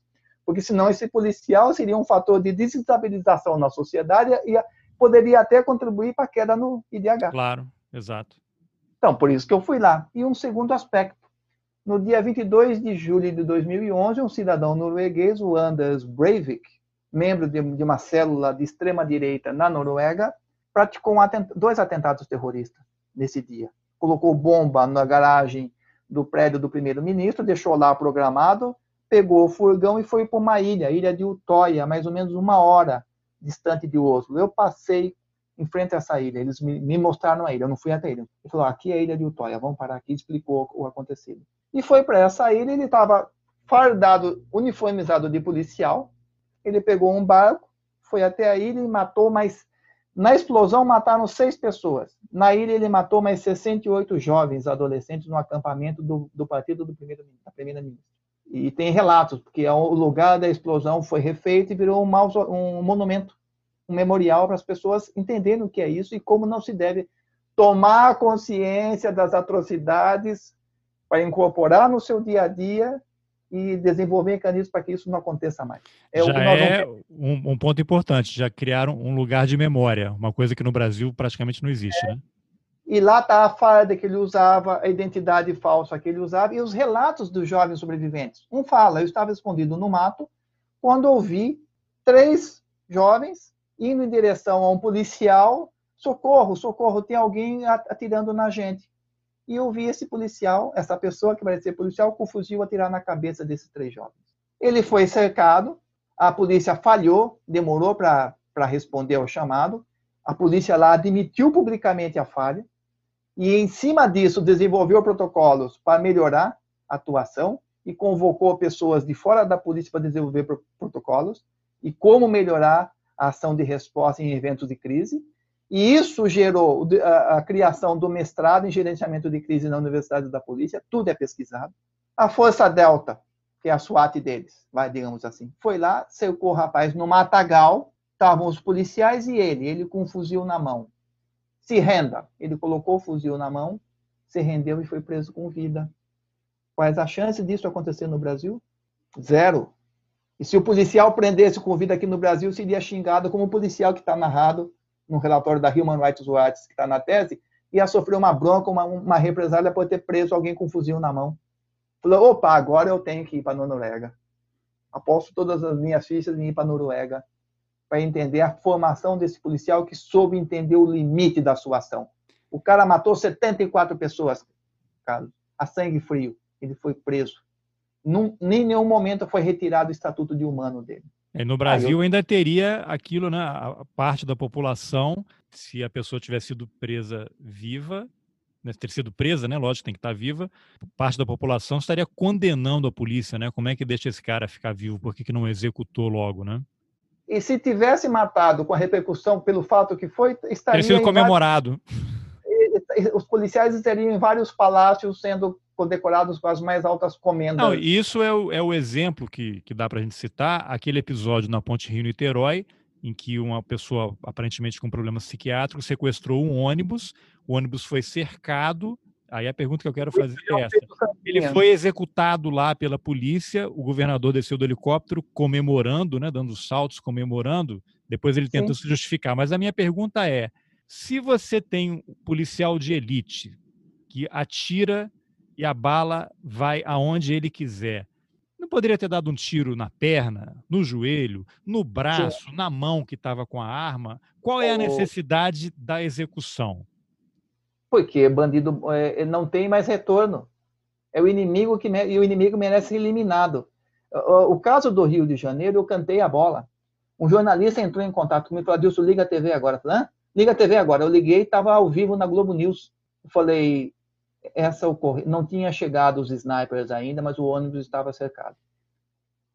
Porque senão esse policial seria um fator de desestabilização na sociedade e poderia até contribuir para a queda no IDH. Claro, exato. Então, por isso que eu fui lá. E um segundo aspecto. No dia 22 de julho de 2011, um cidadão norueguês, o Anders Breivik, membro de uma célula de extrema-direita na Noruega, praticou um atent dois atentados terroristas nesse dia. Colocou bomba na garagem do prédio do primeiro-ministro, deixou lá programado, pegou o furgão e foi para uma ilha, a ilha de Utoya, mais ou menos uma hora distante de Oslo. Eu passei em frente a essa ilha, eles me, me mostraram a ilha, eu não fui até ilha. Ele falou, aqui é a ilha de Utoya, vamos parar aqui, explicou o acontecido. E foi para essa ilha, ele estava fardado, uniformizado de policial, ele pegou um barco, foi até a ilha e matou mais na explosão, mataram seis pessoas. Na ilha, ele matou mais 68 jovens adolescentes no acampamento do, do partido do primeiro, da primeira-ministra. E tem relatos, porque o lugar da explosão foi refeito e virou um, um monumento, um memorial para as pessoas entenderem o que é isso e como não se deve tomar consciência das atrocidades para incorporar no seu dia a dia e desenvolver mecanismos para que isso não aconteça mais. É já é um, um, ponto importante, já criaram um lugar de memória, uma coisa que no Brasil praticamente não existe, é. né? E lá está a farda que ele usava, a identidade falsa que ele usava e os relatos dos jovens sobreviventes. Um fala, eu estava escondido no mato quando ouvi três jovens indo em direção a um policial, socorro, socorro, tem alguém atirando na gente. E eu vi esse policial, essa pessoa que ser policial, com o fuzil atirar na cabeça desses três jovens. Ele foi cercado, a polícia falhou, demorou para responder ao chamado, a polícia lá admitiu publicamente a falha, e em cima disso desenvolveu protocolos para melhorar a atuação e convocou pessoas de fora da polícia para desenvolver protocolos e como melhorar a ação de resposta em eventos de crise. E isso gerou a, criação do mestrado em gerenciamento de crise na Universidade da Polícia, tudo é pesquisado. A Força Delta, que é a SWAT deles, vai, digamos assim, foi lá, cercou o rapaz no matagal, estavam os policiais e ele, ele com um fuzil na mão se renda. Ele colocou o fuzil na mão, se rendeu e foi preso com vida. Quais as chances disso acontecer no Brasil? Zero. E se o policial prendesse com vida aqui no Brasil, seria xingado como o policial que está narrado no relatório da Human Rights Watch, que está na tese, ia sofrer uma bronca, uma, uma represália por ter preso alguém com fuzil na mão. Falou, opa, agora eu tenho que ir para a Noruega. Aposto todas as minhas fichas em ir para a Noruega para entender a formação desse policial que soube entender o limite da sua ação. O cara matou 74 pessoas, Carlos, a sangue frio. Ele foi preso. Num, nem em nenhum momento foi retirado o estatuto de humano dele. E no Brasil eu... ainda teria aquilo, né? A parte da população, se a pessoa tivesse sido presa viva, né, ter sido presa, né? Lógico, tem que estar viva. Parte da população estaria condenando a polícia, né? Como é que deixa esse cara ficar vivo? Por que, que não executou logo, né? E se tivesse matado com a repercussão pelo fato que foi, estaria. Teria sido comemorado. Vários... Os policiais estariam em vários palácios sendo condecorados com as mais altas comendas. Não, isso é o, é o exemplo que, que dá para a gente citar, aquele episódio na Ponte Rio-Niterói, em que uma pessoa aparentemente com problemas psiquiátricos sequestrou um ônibus, o ônibus foi cercado Aí a pergunta que eu quero fazer é essa. Ele foi executado lá pela polícia, o governador desceu do helicóptero comemorando, né, dando saltos, comemorando. Depois ele tentou Sim. se justificar. Mas a minha pergunta é: se você tem um policial de elite que atira e a bala vai aonde ele quiser, não poderia ter dado um tiro na perna, no joelho, no braço, Sim. na mão que estava com a arma? Qual é a necessidade da execução? Porque bandido é, não tem mais retorno. É o inimigo que e o inimigo merece ser eliminado. O, o, caso do Rio de Janeiro, eu cantei a bola. Um jornalista entrou em contato comigo e falou: liga a TV agora. falei, liga a TV agora. Eu liguei, estava ao vivo na Globo News. Eu falei: essa ocorrência. Não tinha chegado os snipers ainda, mas o ônibus estava cercado.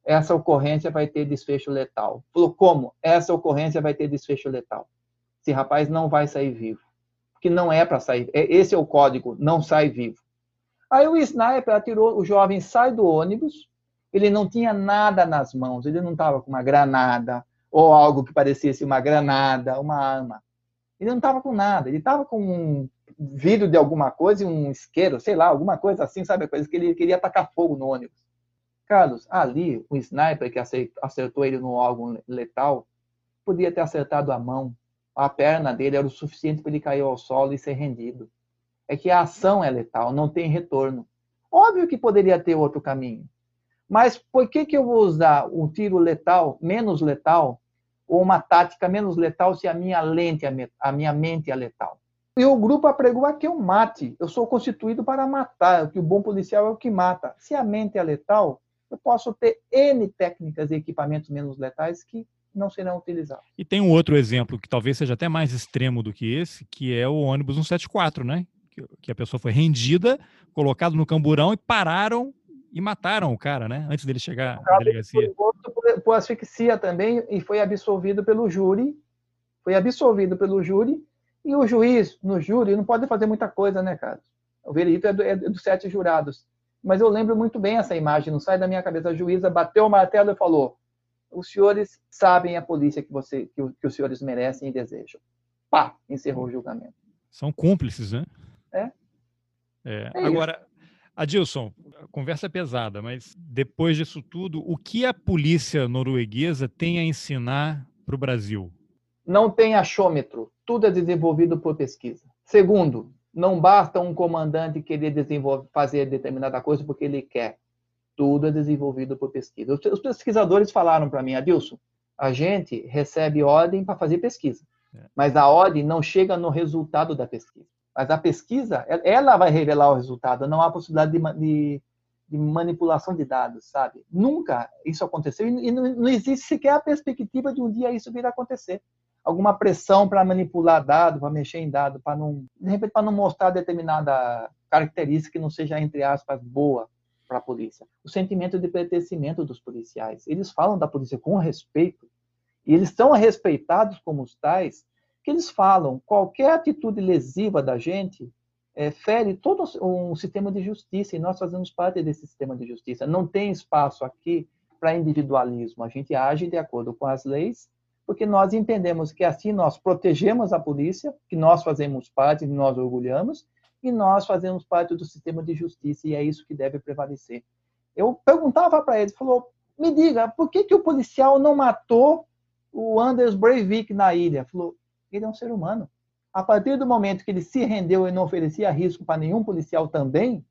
Essa ocorrência vai ter desfecho letal. Falou: como? Essa ocorrência vai ter desfecho letal. Esse rapaz não vai sair vivo que não é para sair. É, esse é o código, não sai vivo. Aí o sniper atirou, o jovem sai do ônibus, ele não tinha nada nas mãos, ele não estava com uma granada ou algo que parecesse uma granada, uma arma. Ele não estava com nada, ele estava com um vidro de alguma coisa, um isqueiro, sei lá, alguma coisa assim, sabe? Coisa que ele queria atacar fogo no ônibus. Carlos, ali, o sniper que acertou ele no órgão letal, podia ter acertado a mão, a perna dele era o suficiente para ele cair ao solo e ser rendido. É que a ação é letal, não tem retorno. Óbvio que poderia ter outro caminho. Mas por que, que eu vou usar um tiro letal, menos letal, ou uma tática menos letal se a minha lente, a minha mente é letal? E o grupo apregou a que eu mate. Eu sou constituído para matar, que o bom policial é o que mata. Se a mente é letal, eu posso ter N técnicas e equipamentos menos letais que não serão utilizados. E tem um outro exemplo que talvez seja até mais extremo do que esse, que é o ônibus 174, né? Que, a pessoa foi rendida, colocado no camburão e pararam e mataram o cara, né? Antes dele chegar à delegacia. Por, por asfixia também e foi absolvido pelo júri. Foi absolvido pelo júri e o juiz no júri não pode fazer muita coisa, né, cara? O veredito é, do, é dos sete jurados. Mas eu lembro muito bem essa imagem, não sai da minha cabeça. A juíza bateu o martelo e falou: os senhores sabem a polícia que, você, que, que os senhores merecem e desejam. Pá, encerrou o julgamento. São cúmplices, né? É. é. é Agora, Adilson, conversa pesada, mas depois disso tudo, o que a polícia norueguesa tem a ensinar para o Brasil? Não tem achômetro, tudo é desenvolvido por pesquisa. Segundo, não basta um comandante querer desenvolver, fazer determinada coisa porque ele quer. Tudo é desenvolvido por pesquisa. Os pesquisadores falaram para mim, Adilson, a gente recebe ordem para fazer pesquisa, é. mas a ordem não chega no resultado da pesquisa. Mas a pesquisa, ela vai revelar o resultado, não há possibilidade de, de, de manipulação de dados, sabe? Nunca isso aconteceu e não, existe sequer a perspectiva de um dia isso vir a acontecer. Alguma pressão para manipular dado, para mexer em dado, para não, de repente, para não mostrar determinada característica que não seja, entre aspas, boa para a polícia. O sentimento de pertencimento dos policiais. Eles falam da polícia com respeito, e eles são respeitados como os tais, que eles falam, qualquer atitude lesiva da gente é, fere todo um sistema de justiça, e nós fazemos parte desse sistema de justiça. Não tem espaço aqui para individualismo. A gente age de acordo com as leis, porque nós entendemos que assim nós protegemos a polícia, que nós fazemos parte, nós orgulhamos, e nós fazemos parte do sistema de justiça, e é isso que deve prevalecer. Eu perguntava para ele, falou, me diga, por que, que o policial não matou o Anders Breivik na ilha? Falou, ele é um ser humano. A partir do momento que ele se rendeu e não oferecia risco para nenhum policial também,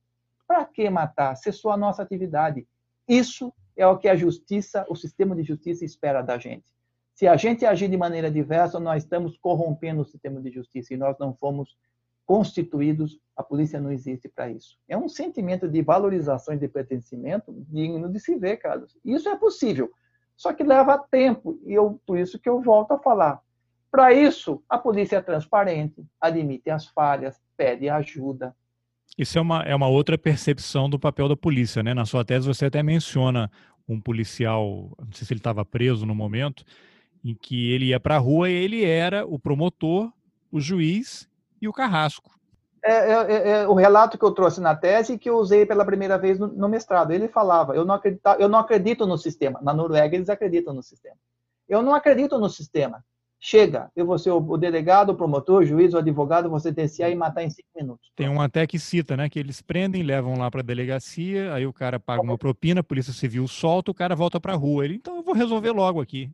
para que matar? Cessou a nossa atividade. Isso é o que a justiça, o sistema de justiça espera da gente. Se a gente agir de maneira diversa, nós estamos corrompendo o sistema de justiça e nós não fomos constituídos, a polícia não existe para isso. É um sentimento de valorização e de pertencimento digno de se ver, Carlos. Isso é possível, só que leva tempo, e eu, por isso que eu volto a falar. Para isso, a polícia é transparente, admite as falhas, pede ajuda. Isso é uma, é uma outra percepção do papel da polícia, né? Na sua tese você até menciona um policial, não sei se ele estava preso no momento, em que ele ia para a rua e ele era o promotor, o juiz e o carrasco. É, é, é, é, o relato que eu trouxe na tese que eu usei pela primeira vez no, no mestrado. Ele falava: eu não, eu não acredito no sistema. Na Noruega, eles acreditam no sistema. Eu não acredito no sistema. Chega, eu vou ser o, delegado, o promotor, o juiz, o advogado, vou sentenciar e matar em cinco minutos. Tem um até que cita, né? Que eles prendem, levam lá para a delegacia, aí o cara paga uma propina, a polícia civil solta, o cara volta para a rua. Ele, então eu vou resolver logo aqui.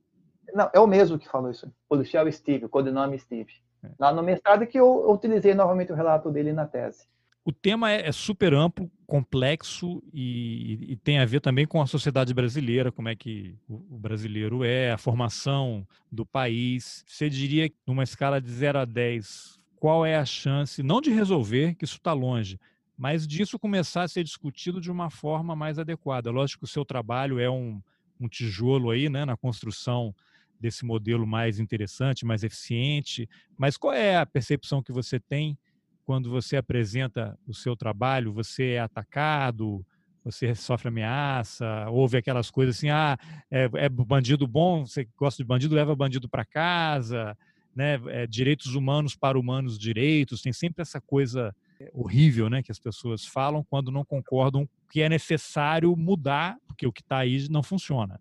Não, é o mesmo que falou isso. Policial Steve, codinome Steve. É. Lá no mestrado que eu, eu utilizei novamente o relato dele na tese. O tema é, é super amplo, complexo e, e, tem a ver também com a sociedade brasileira, como é que o, o brasileiro é, a formação do país. Você diria, numa escala de 0 a 10, qual é a chance, não de resolver, que isso está longe, mas disso começar a ser discutido de uma forma mais adequada. Lógico que o seu trabalho é um, um tijolo aí, né, na construção desse modelo mais interessante, mais eficiente, mas qual é a percepção que você tem quando você apresenta o seu trabalho, você é atacado, você sofre ameaça, ouve aquelas coisas assim, ah, é, é bandido bom, você gosta de bandido, leva bandido para casa, né? É, direitos humanos para humanos direitos, tem sempre essa coisa é, horrível, né, que as pessoas falam quando não concordam que é necessário mudar, porque o que está aí não funciona.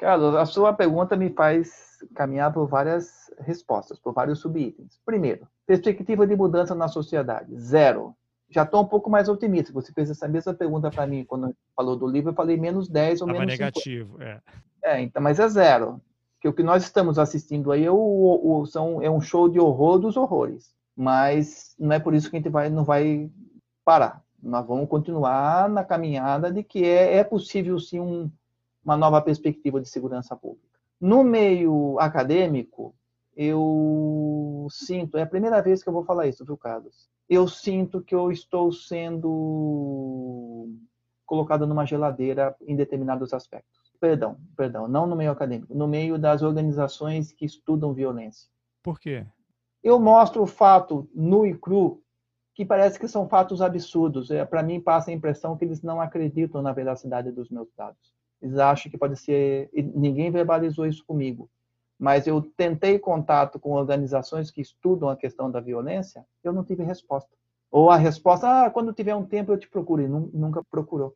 Carlos, a sua pergunta me faz caminhar por várias respostas, por vários subitens. Primeiro, perspectiva de mudança na sociedade, zero. Já estou um pouco mais otimista. Você fez essa mesma pergunta para mim quando falou do livro, eu falei menos 10 ou Tava menos negativo, 50. é. É, então, mas é zero. Que o que nós estamos assistindo aí é, o, o, são, é um show de horror dos horrores. Mas não é por isso que a gente vai, não vai parar. Nós vamos continuar na caminhada de que é, é possível sim um, uma nova perspectiva de segurança pública. No meio acadêmico, eu sinto, é a primeira vez que eu vou falar isso, viu, Carlos? Eu sinto que eu estou sendo colocado numa geladeira em determinados aspectos. Perdão, perdão, não no meio acadêmico, no meio das organizações que estudam violência. Por quê? Eu mostro o fato nu e cru que parece que são fatos absurdos. É, Para mim, passa a impressão que eles não acreditam na veracidade dos meus dados. Eles acham que pode ser. Ninguém verbalizou isso comigo, mas eu tentei contato com organizações que estudam a questão da violência, eu não tive resposta. Ou a resposta, ah, quando tiver um tempo eu te procuro, e nunca procurou.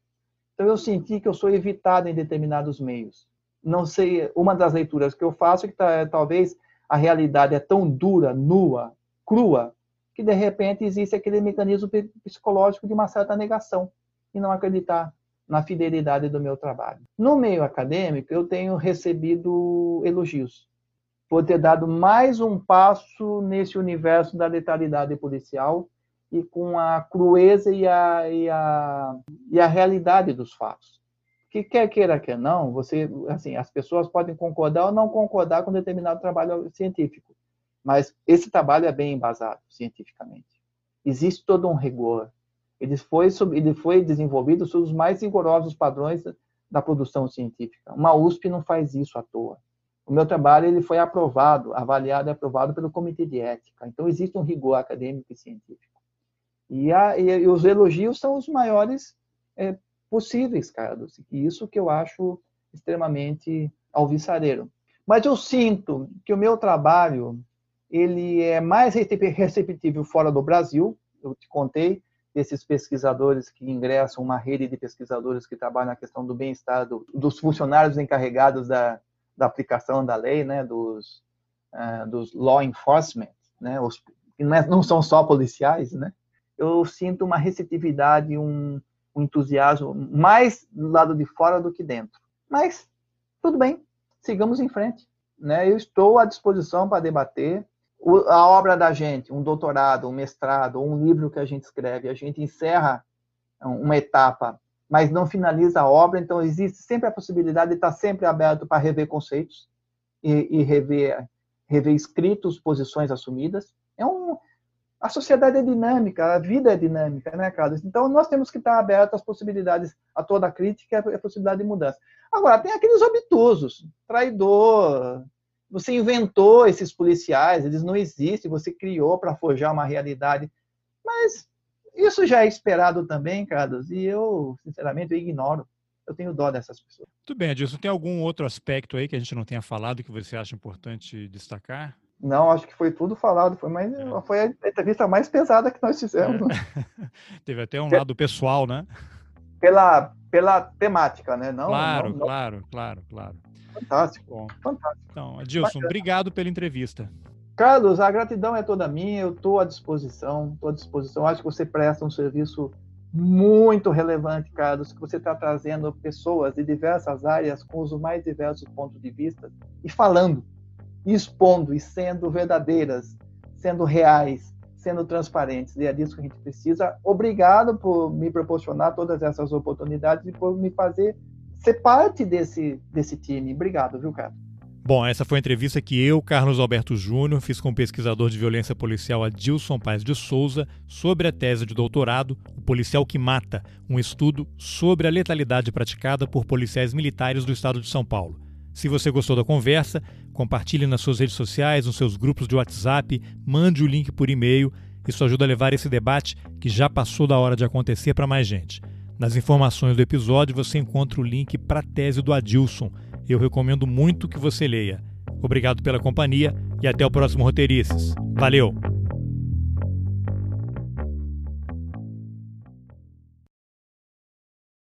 Então eu senti que eu sou evitado em determinados meios. Não sei, uma das leituras que eu faço é que talvez a realidade é tão dura, nua, crua, que de repente existe aquele mecanismo psicológico de uma certa negação e não acreditar na fidelidade do meu trabalho. No meio acadêmico, eu tenho recebido elogios por ter dado mais um passo nesse universo da letalidade policial e com a crueza e a, e a, e a realidade dos fatos. Que quer queira, quer não, você, assim, as pessoas podem concordar ou não concordar com determinado trabalho científico, mas esse trabalho é bem embasado cientificamente. Existe todo um rigor. Ele foi, ele foi desenvolvido sob os mais rigorosos padrões da produção científica. Uma USP não faz isso à toa. O meu trabalho ele foi aprovado, avaliado e aprovado pelo Comitê de Ética. Então, existe um rigor acadêmico e científico. E, a, e, os elogios são os maiores é, possíveis, Carlos. E isso que eu acho extremamente alvissareiro. Mas eu sinto que o meu trabalho ele é mais receptível fora do Brasil. Eu te contei desses pesquisadores que ingressam, uma rede de pesquisadores que trabalham na questão do bem-estar do, dos funcionários encarregados da, da aplicação da lei, né, dos, uh, dos law enforcement, né, os, é, não são só policiais, né, eu sinto uma receptividade, um, um entusiasmo mais do lado de fora do que dentro. Mas tudo bem, sigamos em frente. Né? Eu estou à disposição para debater. A obra da gente, um doutorado, um mestrado, um livro que a gente escreve, a gente encerra uma etapa, mas não finaliza a obra, então existe sempre a possibilidade de estar sempre aberto para rever conceitos e, e rever, rever escritos, posições assumidas. É um, a sociedade é dinâmica, a vida é dinâmica, né, Carlos? Então, nós temos que estar abertos às possibilidades, a toda a crítica e a possibilidade de mudança. Agora, tem aqueles obtusos, traidor, você inventou esses policiais, eles não existem, você criou para forjar uma realidade. Mas isso já é esperado também, Carlos, e eu, sinceramente, eu ignoro. Eu tenho dó dessas pessoas. Tudo bem, Adilson. Tem algum outro aspecto aí que a gente não tenha falado que você acha importante destacar? Não, acho que foi tudo falado. Foi, mais, é. foi a entrevista mais pesada que nós fizemos. É. (laughs) Teve até um lado pessoal, né? Pela, pela temática, né? Não, claro, não, claro, não. claro, claro. Fantástico. Bom. Fantástico. Então, Adilson, Bacana. obrigado pela entrevista. Carlos, a gratidão é toda minha, eu estou à disposição, estou à disposição. Acho que você presta um serviço muito relevante, Carlos, que você está trazendo pessoas de diversas áreas com os mais diversos pontos de vista e falando expondo e sendo verdadeiras, sendo reais, sendo transparentes. E é disso que a gente precisa. Obrigado por me proporcionar todas essas oportunidades e por me fazer ser parte desse, desse time. Obrigado, viu, cara? Bom, essa foi a entrevista que eu, Carlos Alberto Júnior, fiz com o pesquisador de violência policial Adilson Paz de Souza sobre a tese de doutorado O Policial que Mata, um estudo sobre a letalidade praticada por policiais militares do estado de São Paulo. Se você gostou da conversa, compartilhe nas suas redes sociais, nos seus grupos de WhatsApp, mande o link por e-mail. Isso ajuda a levar esse debate, que já passou da hora de acontecer, para mais gente. Nas informações do episódio você encontra o link para a tese do Adilson. Eu recomendo muito que você leia. Obrigado pela companhia e até o próximo Roteirices. Valeu!